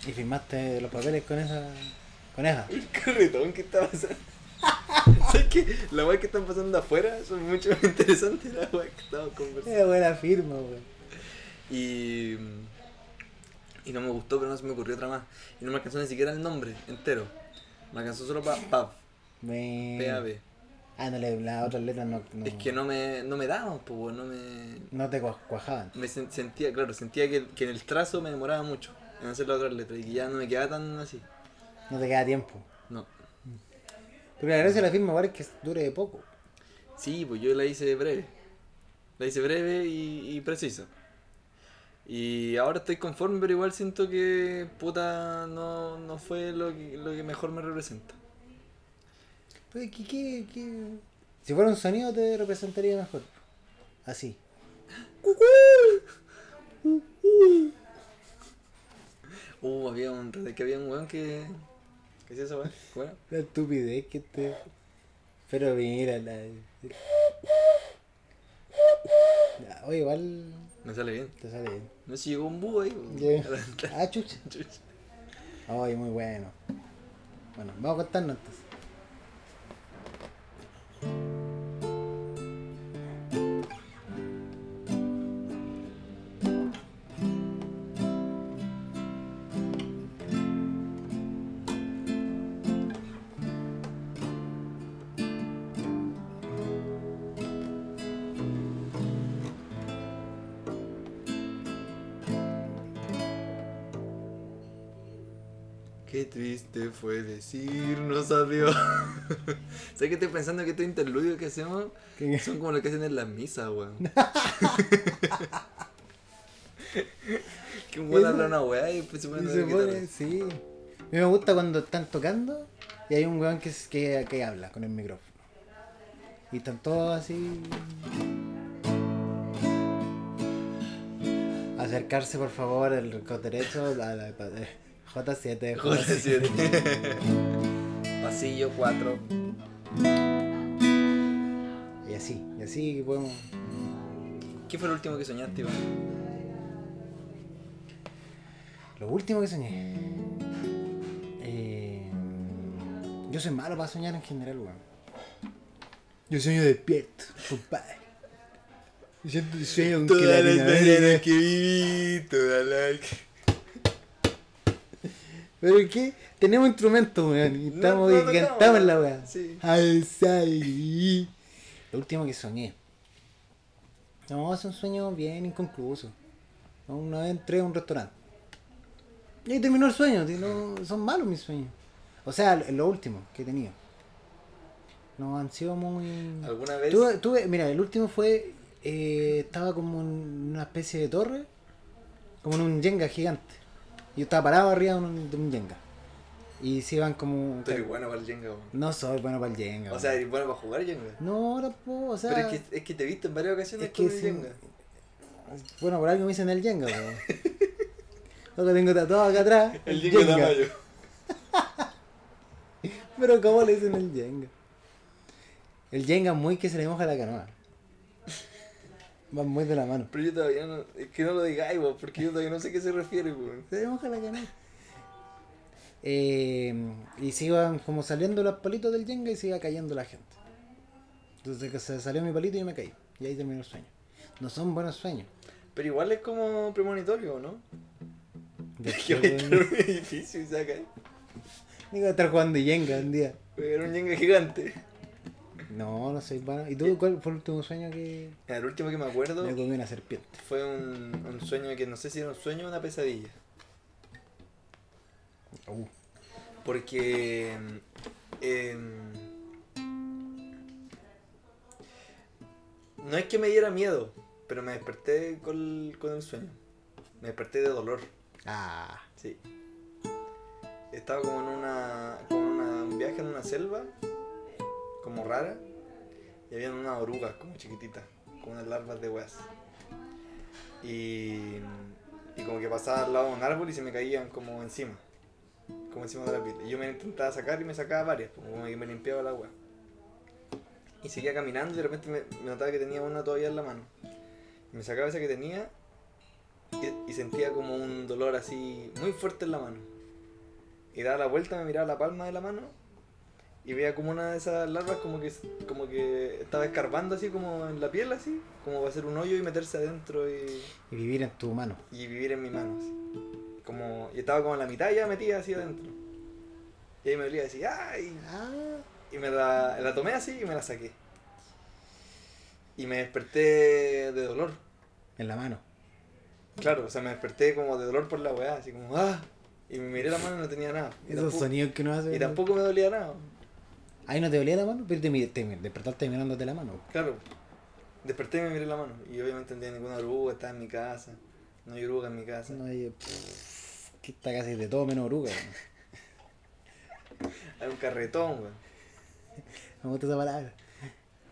Y firmaste los papeles con esa. Con esa. El carretón que está pasando. ¿Sabes qué? La weá que están pasando afuera son mucho más interesantes de la weá que estamos conversando. Es buena firma, weón. Y. Y no me gustó, pero no se me ocurrió otra más. Y no me alcanzó ni siquiera el nombre entero. Me alcanzó solo para PAV. PAV. Ah, no, las otras letras no. no Es que no me, no me daban, pues, no me. No te cua- cuajaban. Me sen- sentía, claro, sentía que, que en el trazo me demoraba mucho en hacer las otras letras y que ya no me quedaba tan así. No te queda tiempo. No. Pero la gracia de la firma igual es que dure poco. Sí, pues yo la hice breve. La hice breve y, y precisa. Y ahora estoy conforme, pero igual siento que puta no, no fue lo que, lo que mejor me representa. Pero ¿qué, qué, qué? Si fuera un sonido te representaría mejor. Así. Uh, había un que había un weón que. ¿Qué es eso, weón? Bueno. La estupidez que te. Pero mira, la. Oye, igual Me sale bien. te sale bien. No sé si llegó un búho ahí. Ya. Ah, chucha. Oye, muy bueno. Bueno, vamos a contarnos entonces. ¿Sabes que estoy pensando que estos interludios que hacemos ¿Qué? son como lo que hacen en las misas, weón? que un weón habla una weá y después se pone a pone, sí. A mí me gusta cuando están tocando y hay un weón que, que, que habla con el micrófono. Y están todos así. Acercarse por favor el derecho a la, J7, J7. Pasillo 4. Y así, y así podemos. ¿Qué fue lo último que soñaste, Iván? Lo último que soñé. Eh, yo soy malo para soñar en general, weón. Yo sueño despierto, compadre. Yo sueño con que mañanas que viví, todas las... Pero que tenemos instrumentos, weón. Y No, estamos no y tocamos, cantamos en la ¿no? weá. Sí. Alzai. Lo último que soñé. No, es un sueño bien inconcluso. Una vez entré a un restaurante. Y ahí terminó el sueño. no- son malos mis sueños. O sea, lo último que he tenido. No han sido muy. ¿Alguna vez? Tuve, tuve- mira, el último fue. eh, estaba como en una especie de torre. Como en un Jenga gigante. Yo estaba parado arriba de un, de un Jenga. Y se iban como. Tú eres bueno para el Jenga, weón. No soy bueno para el Jenga. O sea, eres bueno para jugar Jenga. no, tampoco. O sea, Pero es que, es que te he visto en varias ocasiones es con el sí. Jenga. Bueno, por algo me dicen el Jenga, weón. Lo que tengo tatuado acá atrás. El Jenga Tamayo. Pero ¿cómo le dicen el Jenga? El Jenga es muy que se le moja la canoa. Va muy de la mano. Pero yo todavía no... Es que no lo digáis, porque yo todavía no sé a qué se refiere, weón. Moja la canoa. Eh, y se iban como saliendo los palitos del Jenga y se iba cayendo la gente. Entonces que se salió mi palito y yo me caí. Y ahí terminó el sueño. No son buenos sueños. Pero igual es como premonitorio, ¿no? De Que va a un edificio y se va a caer. Digo, estar jugando Jenga un día. Era un Jenga gigante. No, no soy bueno. ¿Y tú cuál fue el último sueño que El último que me acuerdo me comí una serpiente? fue un, un sueño que no sé si era un sueño o una pesadilla. Uh, Porque. em, no es que me diera miedo, pero me desperté con, con el sueño. Me desperté de dolor, Ah, sí. Estaba como en una. como en una- un viaje en una selva, como rara, y había unas orugas como chiquititas, como unas larvas de weas. Y. y como que pasaba al lado de un árbol y se me caían como encima como encima de la piel. Y yo me intentaba sacar y me sacaba varias, pues, como que me limpiaba el agua. Y seguía caminando y de repente me, me notaba que tenía una todavía en la mano. Y me sacaba esa que tenía y, y sentía como un dolor así muy fuerte en la mano. Y daba la vuelta, me miraba la palma de la mano y veía como una de esas larvas como que, como que estaba escarbando así como en la piel así, como va a hacer un hoyo y meterse adentro y y vivir en tu mano. y vivir en mi mano. así. Como, y estaba como en la mitad ya metida así adentro. Y ahí me dolía así, ¡ay! Ah, Y me la, la tomé así y me la saqué. Y me desperté de dolor. en la mano. Claro, o sea, me desperté como de dolor por la weá, así como, ¡ah! Y me miré la mano y no tenía nada. Y, Esos tampoco, sonidos que no hace. y tampoco me dolía nada. Ahí no te dolía la mano, pero te, te despertaste mirándote la mano. Claro. Desperté y me miré la mano. Y obviamente no tenía ninguna oruga, estaba en mi casa. No hay oruga en mi casa. No hay. pff, que está casi de todo menos oruga. Hay un carretón, weón. Me gusta esa palabra.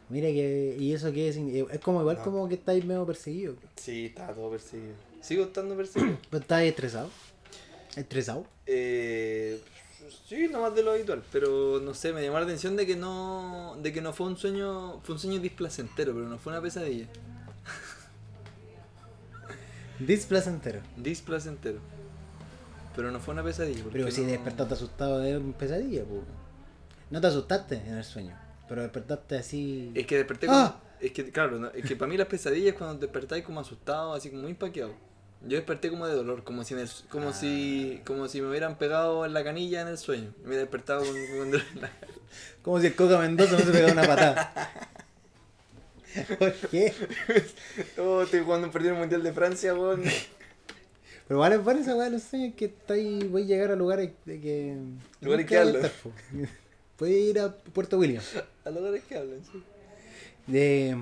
Mira que. ¿Y eso qué es? Es como igual No. como que estáis medio perseguido. Sí, estaba todo perseguido. Sigo estando perseguido. ¿Pero estáis estresado? ¿Estresado? Eh, sí, no más de lo habitual, pero no sé, me llamó la atención de que no de que no fue un sueño, fue un sueño displacentero, pero no fue una pesadilla. Displacentero. Displacentero. Pero no fue una pesadilla. Pero si no- despertaste asustado de una pesadilla, pues. No te asustaste en el sueño, pero despertaste así. Es que desperté ¡Ah! como, es que claro, es que para mí las pesadillas es cuando despertáis como asustado, así como muy empaqueado. Yo desperté como de dolor, como si en el- como Ah. si como si me hubieran pegado en la canilla en el sueño. Me hubiera despertado con, con dolor en la- Como si el Coca Mendoza no se pegara una patada. ¿Por qué? Oh, estoy jugando un partido mundial de Francia, weón. Pero vale, vale esa weá de los sueños que está ahí, voy a llegar a lugares de que. Lugares que hablan. voy a ir a Puerto William. A lugares que hablan, sí. De.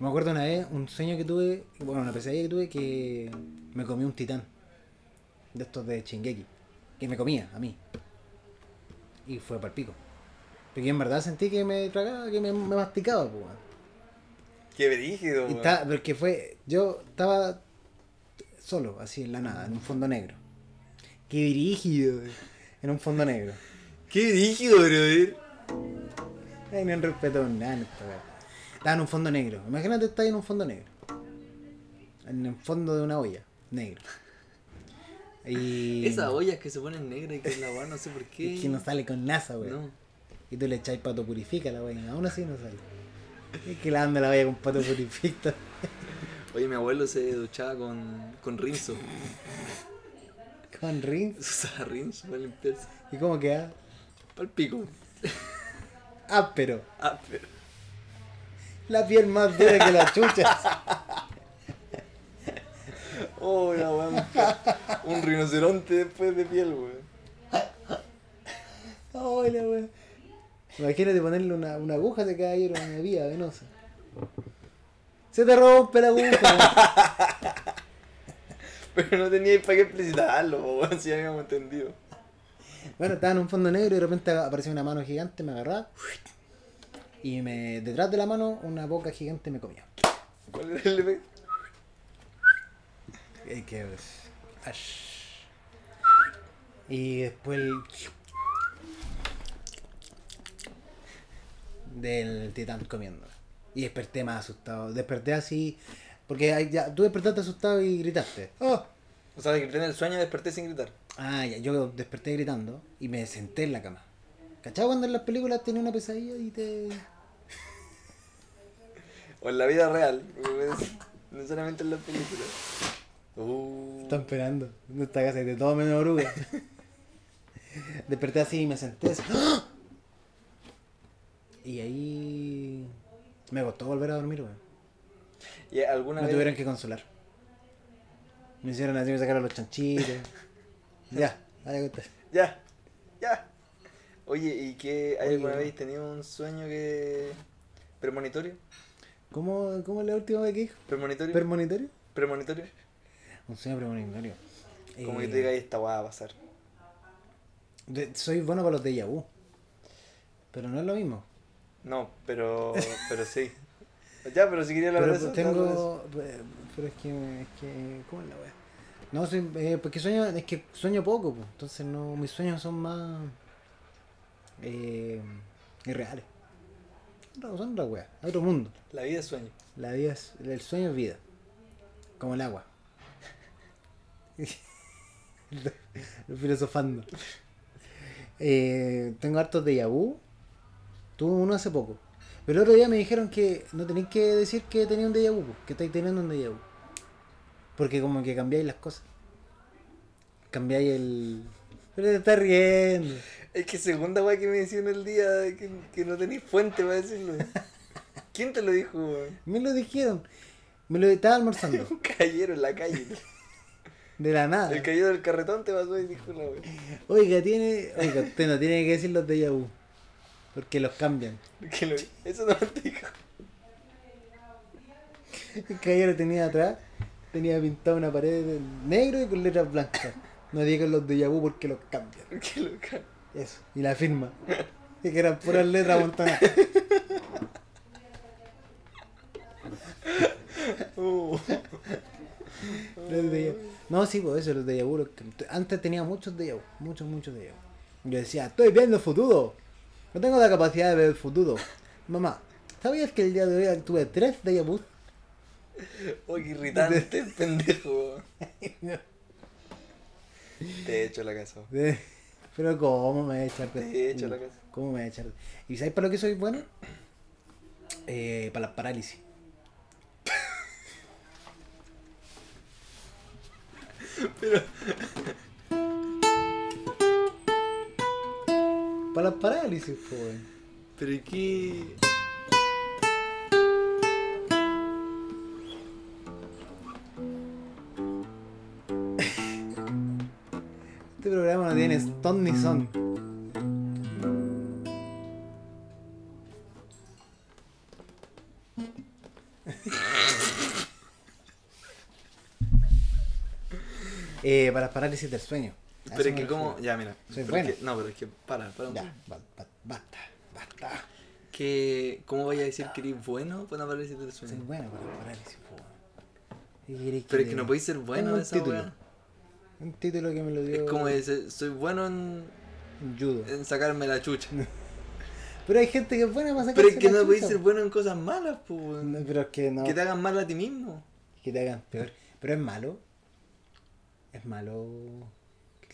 Me acuerdo una vez, un sueño que tuve, bueno, una pesadilla que tuve que me comí un titán. De estos de Chingeki. Que me comía, a mí. Y fue para el pico. Porque en verdad sentí que me tragaba, que me, me masticaba, pues. Qué brígido, Y porque fue, yo estaba solo, así en la nada, en un fondo negro. Qué brígido, en un fondo negro. Qué brígido, brother. Ay, no respeto nada en esta weá. Estaba en un fondo negro. Imagínate estar en un fondo negro. En el fondo de una olla, negro. Y. Esas ollas que se ponen negras y que es la weá, no sé por qué. Es que no sale con NASA, weón. No. Y tú le echáis pato purifica a la weá, aún así no sale. Es que la anda la vaya con pato purifica. Oye, mi abuelo se duchaba con, con rinzo. Con rin. Usaba rinzo para limpiarse. ¿Y cómo queda? Para el pico. Áspero. Ah, pero. La piel más dura que la chucha. Oh, la encanta. Un rinoceronte después de piel, weón. Ay, la weá. Imagínate ponerle una, una aguja de caballero a una vía venosa. Se te rompe la aguja. Pero no tenía para qué explicitarlo, weón, si ya habíamos entendido. bueno, estaba en un fondo negro y de repente apareció una mano gigante, me agarraba. Y me, detrás de la mano una boca gigante me comía. ¿Cuál era el efecto? Eh, que ash. Y después el... del titán comiendo. Y desperté más asustado. Desperté así. Porque ya, tú despertaste asustado y gritaste. ¡Oh! O sea, grité en el sueño y desperté sin gritar. Ah, ya, yo desperté gritando y me senté en la cama. ¿Cachai cuando en las películas tenía una pesadilla y te. O en la vida real, no necesariamente en la película. Uh. Están esperando. Esta casa hay de todo menos oruga. Desperté así y me senté así. ¡Ah! Y ahí. Me costó volver a dormir, weón. ¿Y alguna Me vez? tuvieron que consolar. Me hicieron así, me sacaron los chanchitos. ya, vaya a contar. Ya, ya. Oye, ¿y qué? ¿Hay alguna vez tenido un sueño que. premonitorio? ¿Cómo, ¿Cómo es la última vez que dijo? ¿Premonitorio? ¿Premonitorio? ¿Premonitorio? Un sueño premonitorio. Como que Eh, te diga, esta weá va a pasar. de- soy bueno para los de vu. Pero no es lo mismo. No, pero. pero sí. Ya, pero si quería hablar Pero de eso. de eso. tengo. Pero es que. Es que ¿Cómo es la wea? No, soy, eh, porque sueño. Es que sueño poco, pues. Entonces no. Mis sueños son más. Eh, irreales. No, son otra wea. Otro mundo. La vida es sueño. La vida es. El sueño es vida. Como el agua. Filosofando. Eh, tengo hartos de vu. Tuve uno hace poco. Pero el otro día me dijeron que no tenéis que decir que tenía un déjà vu, po, que estáis teniendo un déjà vu. Porque como que cambiáis las cosas. Cambiáis el... Pero te estás riendo. Es que segunda weá que me decían el día de que, que no tenéis fuente para decirlo. ¿Quién te lo dijo, weón? Me lo dijeron. Me lo estaba almorzando. Un caballero en la calle. De la nada. El caballero del carretón te pasó y dijo la weá. Oiga, tiene... Oiga, usted no tiene que decir los déjà vu. Porque los cambian. Que lo- Eso no te dijo. El caballero tenía atrás, tenía pintado una pared de negro y con letras blancas. No digan los déjà vu porque los cambian. Eso. Y la firma. Y que eran puras letras montonadas. Uh. No, sí, pues eso, los los que- Antes tenía muchos déjà vu. Muchos, muchos déjà vu. Yo decía, estoy viendo el futuro. No tengo la capacidad de ver el futuro. Mamá, ¿sabías que el día de hoy tuve tres déjà vu? Oh, qué irritante, pendejo. Te he hecho la casa. Pero ¿cómo me voy a echar de- he la casa. ¿Cómo me voy a echar de- ¿Y sabes para lo que soy bueno? Eh, para las parálisis. Para las parálisis, pues. Pero ¿y qué? No tiene ton ni son. eh, para parálisis del sueño. A Pero es que como... Ya, mira. Soy pero es que- no, pero es que... Para, para un Ya, basta, basta. Que... ¿Cómo vaya a decir que eres bueno para parálisis del Soy sueño? bueno para parálisis, po. ¿Qué queréis Pero es te que no podéis ser bueno de esa. Un título que me lo dio Es como ese, soy bueno en, judo. en sacarme la chucha. Pero hay gente que es buena para sacarse Pero es que la no podéis ser bueno en cosas malas, pues. No, pero es que no. Que te hagan mal a ti mismo. que te hagan peor. Pero es malo. Es malo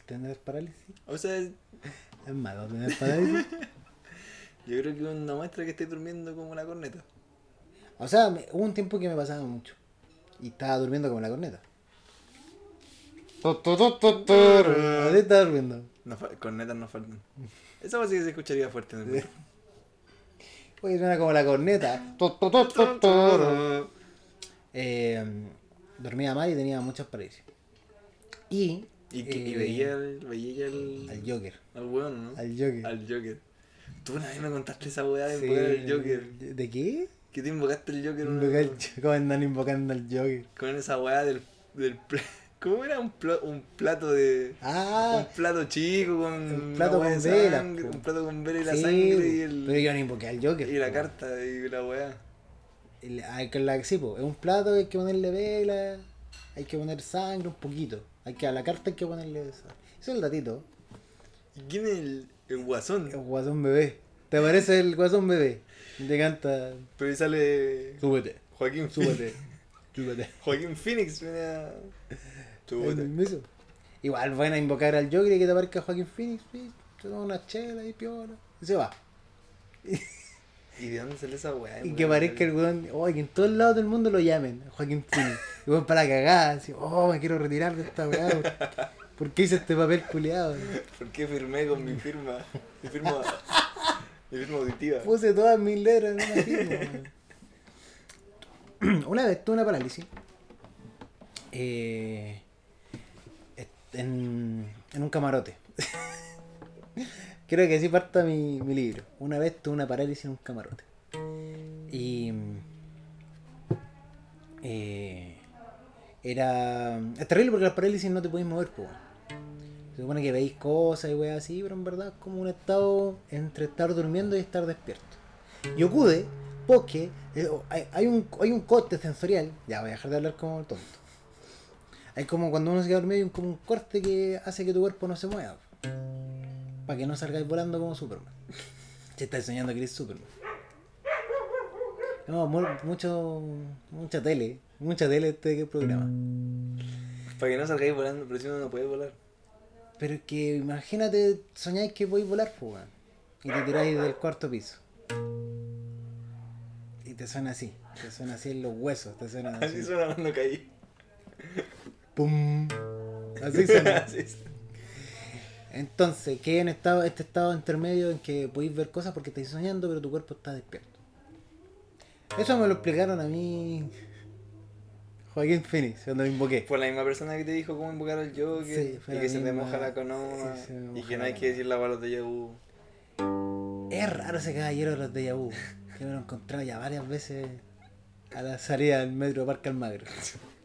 tener parálisis. O sea, Es malo tener parálisis. Yo creo que una muestra que esté durmiendo como una corneta. O sea, me- hubo un tiempo que me pasaba mucho. Y estaba durmiendo como la corneta. Así estaba durmiendo. No, cornetas no faltan. Esa voz sí que se escucharía fuerte en el metro. Oye, suena como la corneta. Eh, dormía mal y tenía muchas parálisis. Y. Y, que, y eh, veía, el, veía el, Al Joker. al weón, ¿no? Al Joker. Al Joker. Tú una vez me contaste esa weá de Sí, invocar al Joker. ¿De qué? Que te invocaste el Joker Invocar ¿Cómo andan invocando al Joker? con esa weá del, del ¿Cómo era? Un, pla- un plato de. Ah, un plato chico con. un plato con de velas, sangre. Un plato con vela y la sangre y el. pero yo no invoqué al Joker. y la po. carta y la weá. El- hay que la sí, po, es un plato que hay que ponerle vela, hay que poner sangre un poquito. Hay que a la carta hay que ponerle. Eso es el datito. ¿Y quién es el, el guasón? El guasón bebé. ¿Te parece el guasón bebé? Te canta. Pero ahí sale. Súbete, Joaquín súbete, Phoenix. súbete. Joaquín Phoenix viene mismo. Igual van a invocar al Joker y que te aparezca Joaquín Phoenix, se toma una chela y piola. Y se va. ¿Y de dónde sale esa weá? Y que aparezca el weón, oh, que en todos lados del mundo lo llamen, Joaquín Phoenix. Y weón para la cagada, así, oh, me quiero retirar de esta weá. ¿Por qué hice este papel culiado? ¿Por qué firmé con mi firma? Mi firma. mi firma auditiva. Puse todas mis letras en una firma. Una vez tuve una parálisis. eh, en, en un camarote. Creo que así parta mi, mi libro. Una vez tuve una parálisis en un camarote. Y. eh, era. Es terrible porque las parálisis no te podéis mover, po. Se supone que veis cosas y weas así, pero en verdad es como un estado entre estar durmiendo y estar despierto. Y ocurre porque eh, hay, hay un, hay un corte sensorial. Ya voy a dejar de hablar como tonto. Hay como cuando uno se queda dormido, hay como un corte que hace que tu cuerpo no se mueva. Para que no salgáis volando como Superman. Si estáis soñando que eres Superman. No, mu- mucho, mucha tele. Mucha tele este programa. Para que no salgáis volando, pero si uno no puede volar. Pero es que imagínate, soñáis que podéis volar, pues. Y te tiráis del cuarto piso. Y te suena así. Te suena así en los huesos. Te suena Así así. suena cuando caí. ¡Pum! Así suena. Entonces, que en estado, este estado intermedio en que podéis ver cosas porque estáis soñando, pero tu cuerpo está despierto. Eso me lo explicaron a mí. Joaquín Phoenix, cuando lo invoqué. Fue la misma persona que te dijo cómo invocar al Joker. Sí, y que se te moja la conoma. sí, y que no hay que decir la bala de Yabu. Es raro ese caballero de los de Yahoo. Que me lo he encontrado ya varias veces a la salida del metro de Parque Almagro.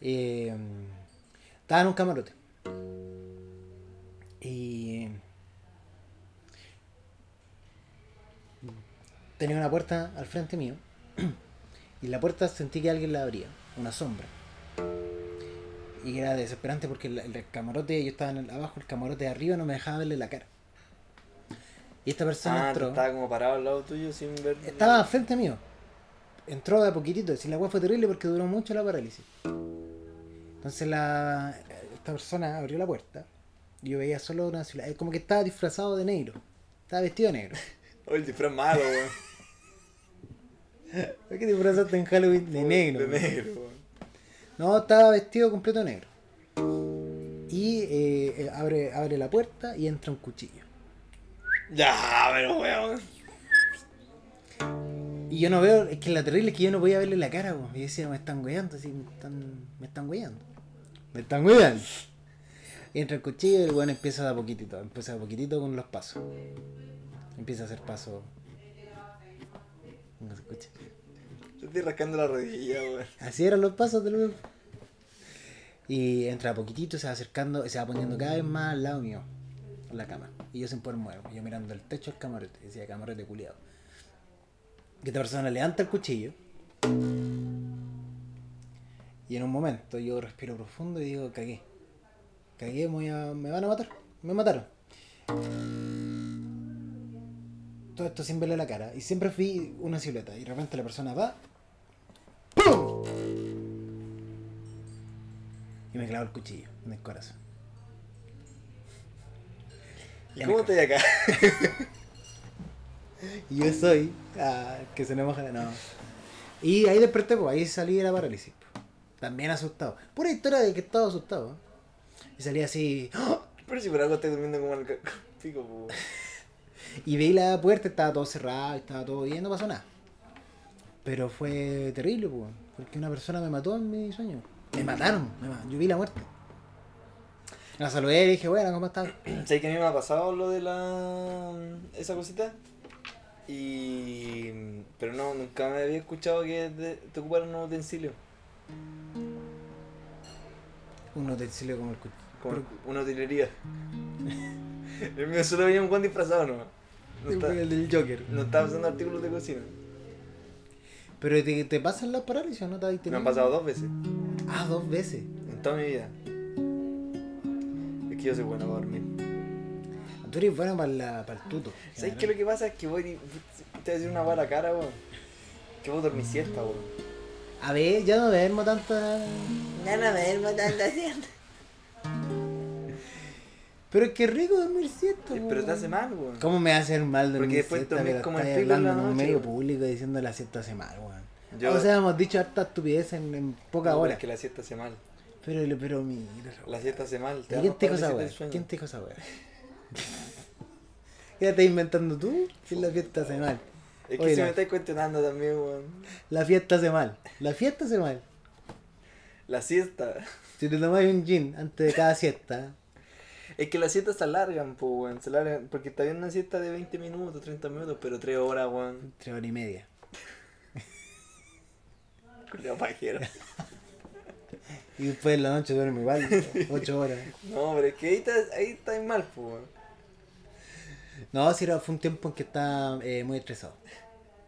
Eh, estaba en un camarote. Y tenía una puerta al frente mío. Y la puerta sentí que alguien la abría, una sombra. Y era desesperante porque el, el camarote, yo estaba en el- abajo, el camarote de arriba no me dejaba verle la cara. Y esta persona Ah, entró. estaba como parado al lado tuyo sin ver. Estaba frente mío. Entró de a poquitito. Si la weá fue terrible porque duró mucho la parálisis. Entonces la esta persona abrió la puerta. Y yo veía solo una silueta. Como que estaba disfrazado de negro. Estaba vestido de negro. Oh, el disfraz malo, weón. ¿Por qué te disfrazaste en Halloween de negro? De weón? negro, weón. No, estaba vestido completo de negro. Y eh, eh, abre, abre la puerta y entra un cuchillo. Ya, pero weón. Y yo no veo, es que la terrible es que yo no podía verle la cara, weón. Y decía, me están weyando, así, me están, me están weyando. Me están weyando. Y entra el cuchillo y el weón empieza de a poquitito, empieza de a poquitito con los pasos. Empieza a hacer pasos. No se escucha. Te estoy rascando la rodilla, weón. Así eran los pasos del weón. Y entra a poquitito, se va acercando, se va poniendo cada vez más al lado mío, en la cama. Y yo sin poder moverme, yo mirando el techo del camarote, decía camarote culiado. Que esta persona levanta el cuchillo. Y en un momento yo respiro profundo y digo, cagué. Cagué, me, voy a- me van a matar. Me mataron. Todo esto sin verle la cara. Y siempre fui una silueta. Y de repente la persona va. ¡Pum! Y me clavo el cuchillo en el corazón. ¿Y cómo estás acá? Y yo soy. Ah, que se enoja. No. Y ahí desperté, pues ahí salí de la parálisis. pues. También asustado. Pura historia de que estaba asustado. ¿eh? Y salí así. ¡ah! Pero si por algo estoy durmiendo como el pico. Y veí la puerta, estaba todo cerrado, estaba todo bien, no pasó nada. Pero fue terrible, pues. Porque una persona me mató en mi sueño. Me mataron, me yo vi la muerte. La saludé y dije, bueno, ¿cómo estás? ¿Sabes que a mí me ha pasado lo de la. esa cosita? Y. Pero no, nunca me había escuchado que te, te ocuparan un utensilio. Un utensilio como el cu- Como una utilería. El mío solo venía un Juan disfrazado, ¿no? No, está- el del Joker. no estaba usando artículos de cocina. Pero te, te pasan las parálisis, ¿o ¿no? ¿Te has Me han pasado dos veces Ah, dos veces. en toda mi vida. Es que yo soy bueno para dormir. Tú eres bueno para, la, para el tuto. ¿Sabes qué lo que pasa? Es que voy. Te voy a decir una bala cara, weón. Que vos dormís siesta, weón. A ver, ya no duermo tanto. Ya no me duermo tanto siesta. Pero es que rico dormir siesta, Pero weón. te hace mal, weón. ¿Cómo me hace mal dormir Porque después siesta? dormís pero como el pico en la hablando en un medio público diciendo la siesta hace mal, weón. Yo- O sea, hemos dicho harta estupidez en, en pocas No, horas. Es que la siesta hace mal. Pero, pero mira. La siesta hace mal. ¿Y da ¿Quién te dijo esa weá? ¿Quién te dijo esa weá? ¿Qué estás inventando tú? Que la fiesta hace mal. Es que Oye, si la- me estáis cuestionando también, weón. La fiesta hace mal. La fiesta hace mal. La siesta. Si te tomáis un gin antes de cada siesta, Es que las siestas se alargan, pues, weón. Se alargan. Porque está bien una siesta de 20 minutos, 30 minutos, pero 3 horas, weón. tres horas y media. Culeado pajero. Y después en la noche duermo igual, ocho horas. No, pero es que ahí está, ahí está mal, pues, weón. No, si era, fue un tiempo en que estaba eh, muy estresado.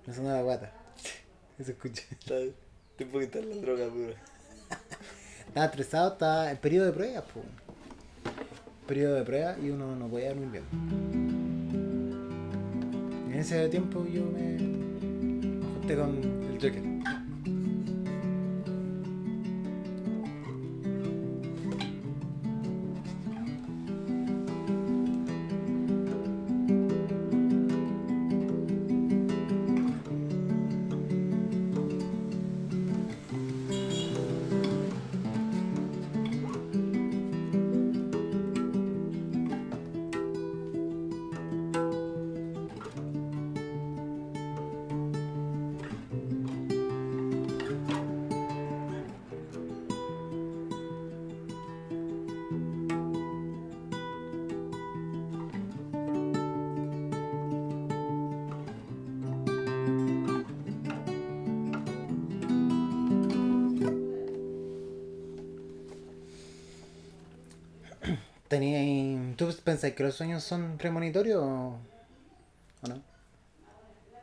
Me sonó la guata. Eso escuché. Está, te puedo quitar la droga, pura. Estaba estresado, estaba en periodo de prueba, pues. Periodo de prueba y uno no podía dormir bien. En ese tiempo yo me, me junté con el Joker. Tenía, ¿Tú pensás que los sueños son premonitorios o, o no?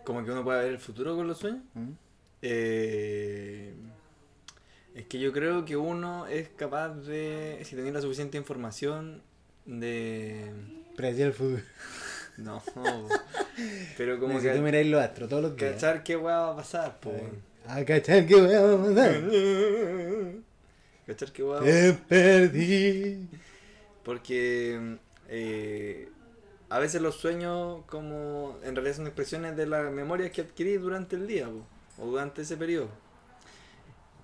Como que uno puede ver el futuro con los sueños. ¿Mm? Eh, es que yo creo que uno es capaz de, si tiene la suficiente información, de... Predecir el futuro. No, pero como Como si tú que miráis los astros todos los días. cachar qué weá va a pasar, po. weón. Ah, cachar que voy a pasar. Cachar qué weá va a Te perdí. Porque eh, a veces los sueños como en realidad son expresiones de las memorias que adquirís durante el día po, o durante ese periodo.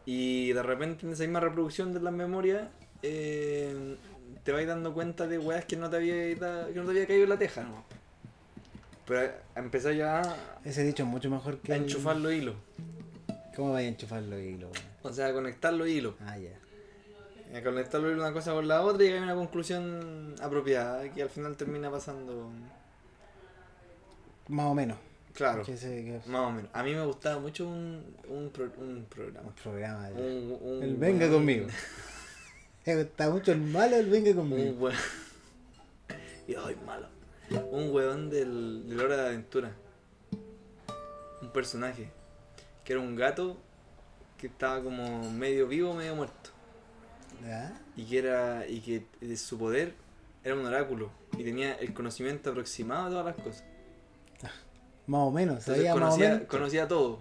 Y de repente en esa misma reproducción de las memorias eh, te vais dando cuenta de weas que no te había, da- que no te había caído en la teja. ¿no? Pero a empezar ya a Ese dicho es mucho mejor que. enchufar los hilos. ¿Cómo vais a enchufar los hilos? O sea, a conectar los hilos. Ah, ya. A conectar una cosa con la otra y a una conclusión apropiada que al final termina pasando. Más o menos. Claro. Que ese- que- Más o menos. A mí me gustaba mucho un, un, pro- un programa. un programa. ya. Un, un el venga conmigo. Me gusta mucho el malo, el venga conmigo. Un weón. Y ay, malo. Un weón del, de la hora de aventura. Un personaje. Que era un gato que estaba como medio vivo, medio muerto. ¿Ya? Y que era. Y que de su poder era un oráculo. Y tenía el conocimiento aproximado de todas las cosas. Más o menos, Entonces sabía más o conocía, menos. conocía todo.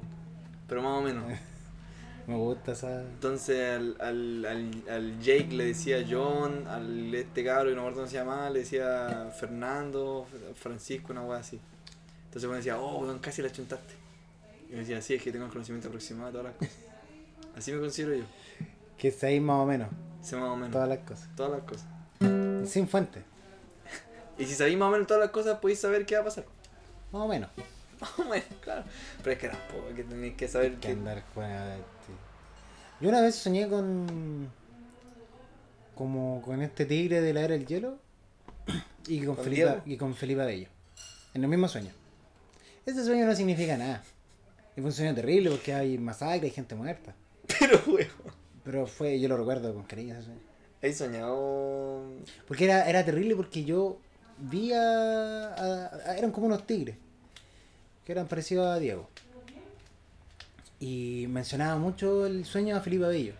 Pero más o menos. Me gusta esa. Entonces al, al, al, al Jake le decía John, al este cabro que no me acuerdo cómo se llamaba, le decía Fernando, Francisco, una wea así. Entonces uno decía, oh, weón, casi la chuntaste. Y me decía, sí, es que tengo el conocimiento aproximado de todas las cosas. Así me considero yo. Que sabéis más o menos Sé más o menos. todas las cosas. Todas las cosas. Sin fuente. Y si sabéis más o menos todas las cosas, podéis saber qué va a pasar. Más o menos. Más o menos, claro. Pero es que tampoco, que tenéis que saber que... andar con Yo una vez soñé con. como con este tigre de la era del hielo y con, ¿Con Felipe, Diego? y con Felipe Abello. En el mismo sueño. Ese sueño no significa nada. Y fue un sueño terrible porque hay masacre, hay gente muerta. Pero, weón. Pero fue, yo lo recuerdo con cariño ese sueño. ¿Has soñado...? Porque era, era terrible porque yo vi a, a- a- Eran como unos tigres. Que eran parecidos a Diego. Y mencionaba mucho el sueño a Felipe Abello.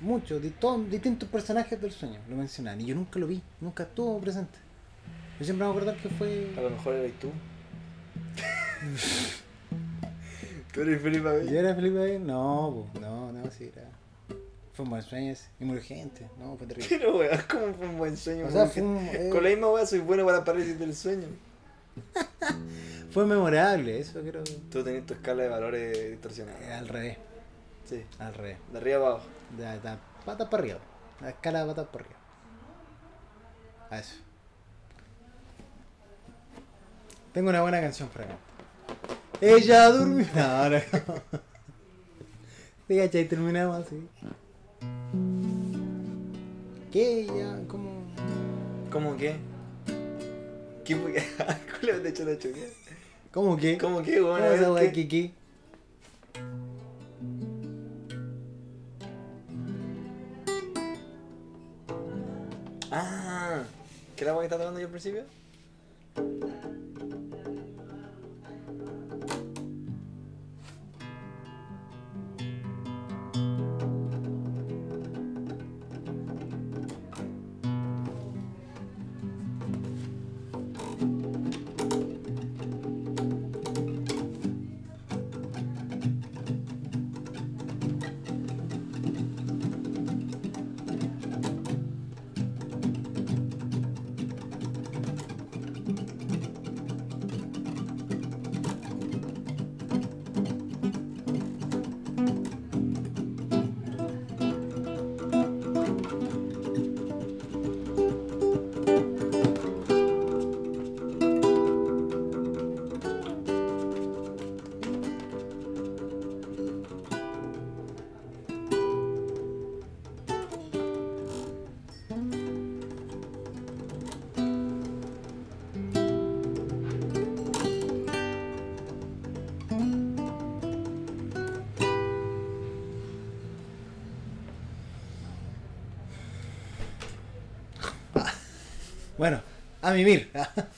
Mucho, de todos distintos personajes del sueño lo mencionaban. Y yo nunca lo vi, nunca estuvo presente. Yo siempre me voy a acordar que fue. A lo mejor eres tú. ¿Tú eres Felipe Abello? ¿Yo era Felipe Abello? No, po, no, no, sí, era. Fue un buen sueño ese. Y murió gente, no, fue terrible. Pero, weón, ¿cómo fue un buen sueño? O sea, Porque fue un, eh, Con la misma weá soy bueno para parálisis del sueño. fue memorable, eso creo. Tú tenés tu escala de valores distorsionada. Al revés, Sí, al revés. de arriba abajo. De, de patas para arriba. La escala de patas para arriba. A eso. Tengo una buena canción para acá. Ella durmió. No, no. ¿cachai? Terminamos así. ¿Qué? Ella, ¿cómo? ¿Cómo qué? ¿Qué fue? ¿Cuál es de hecho choqué? ¿Cómo qué? ¿Cómo qué, weón? ¿Cómo esa que qué? Ah, ¿qué es la weá que estaba tocando yo al principio? A mimir.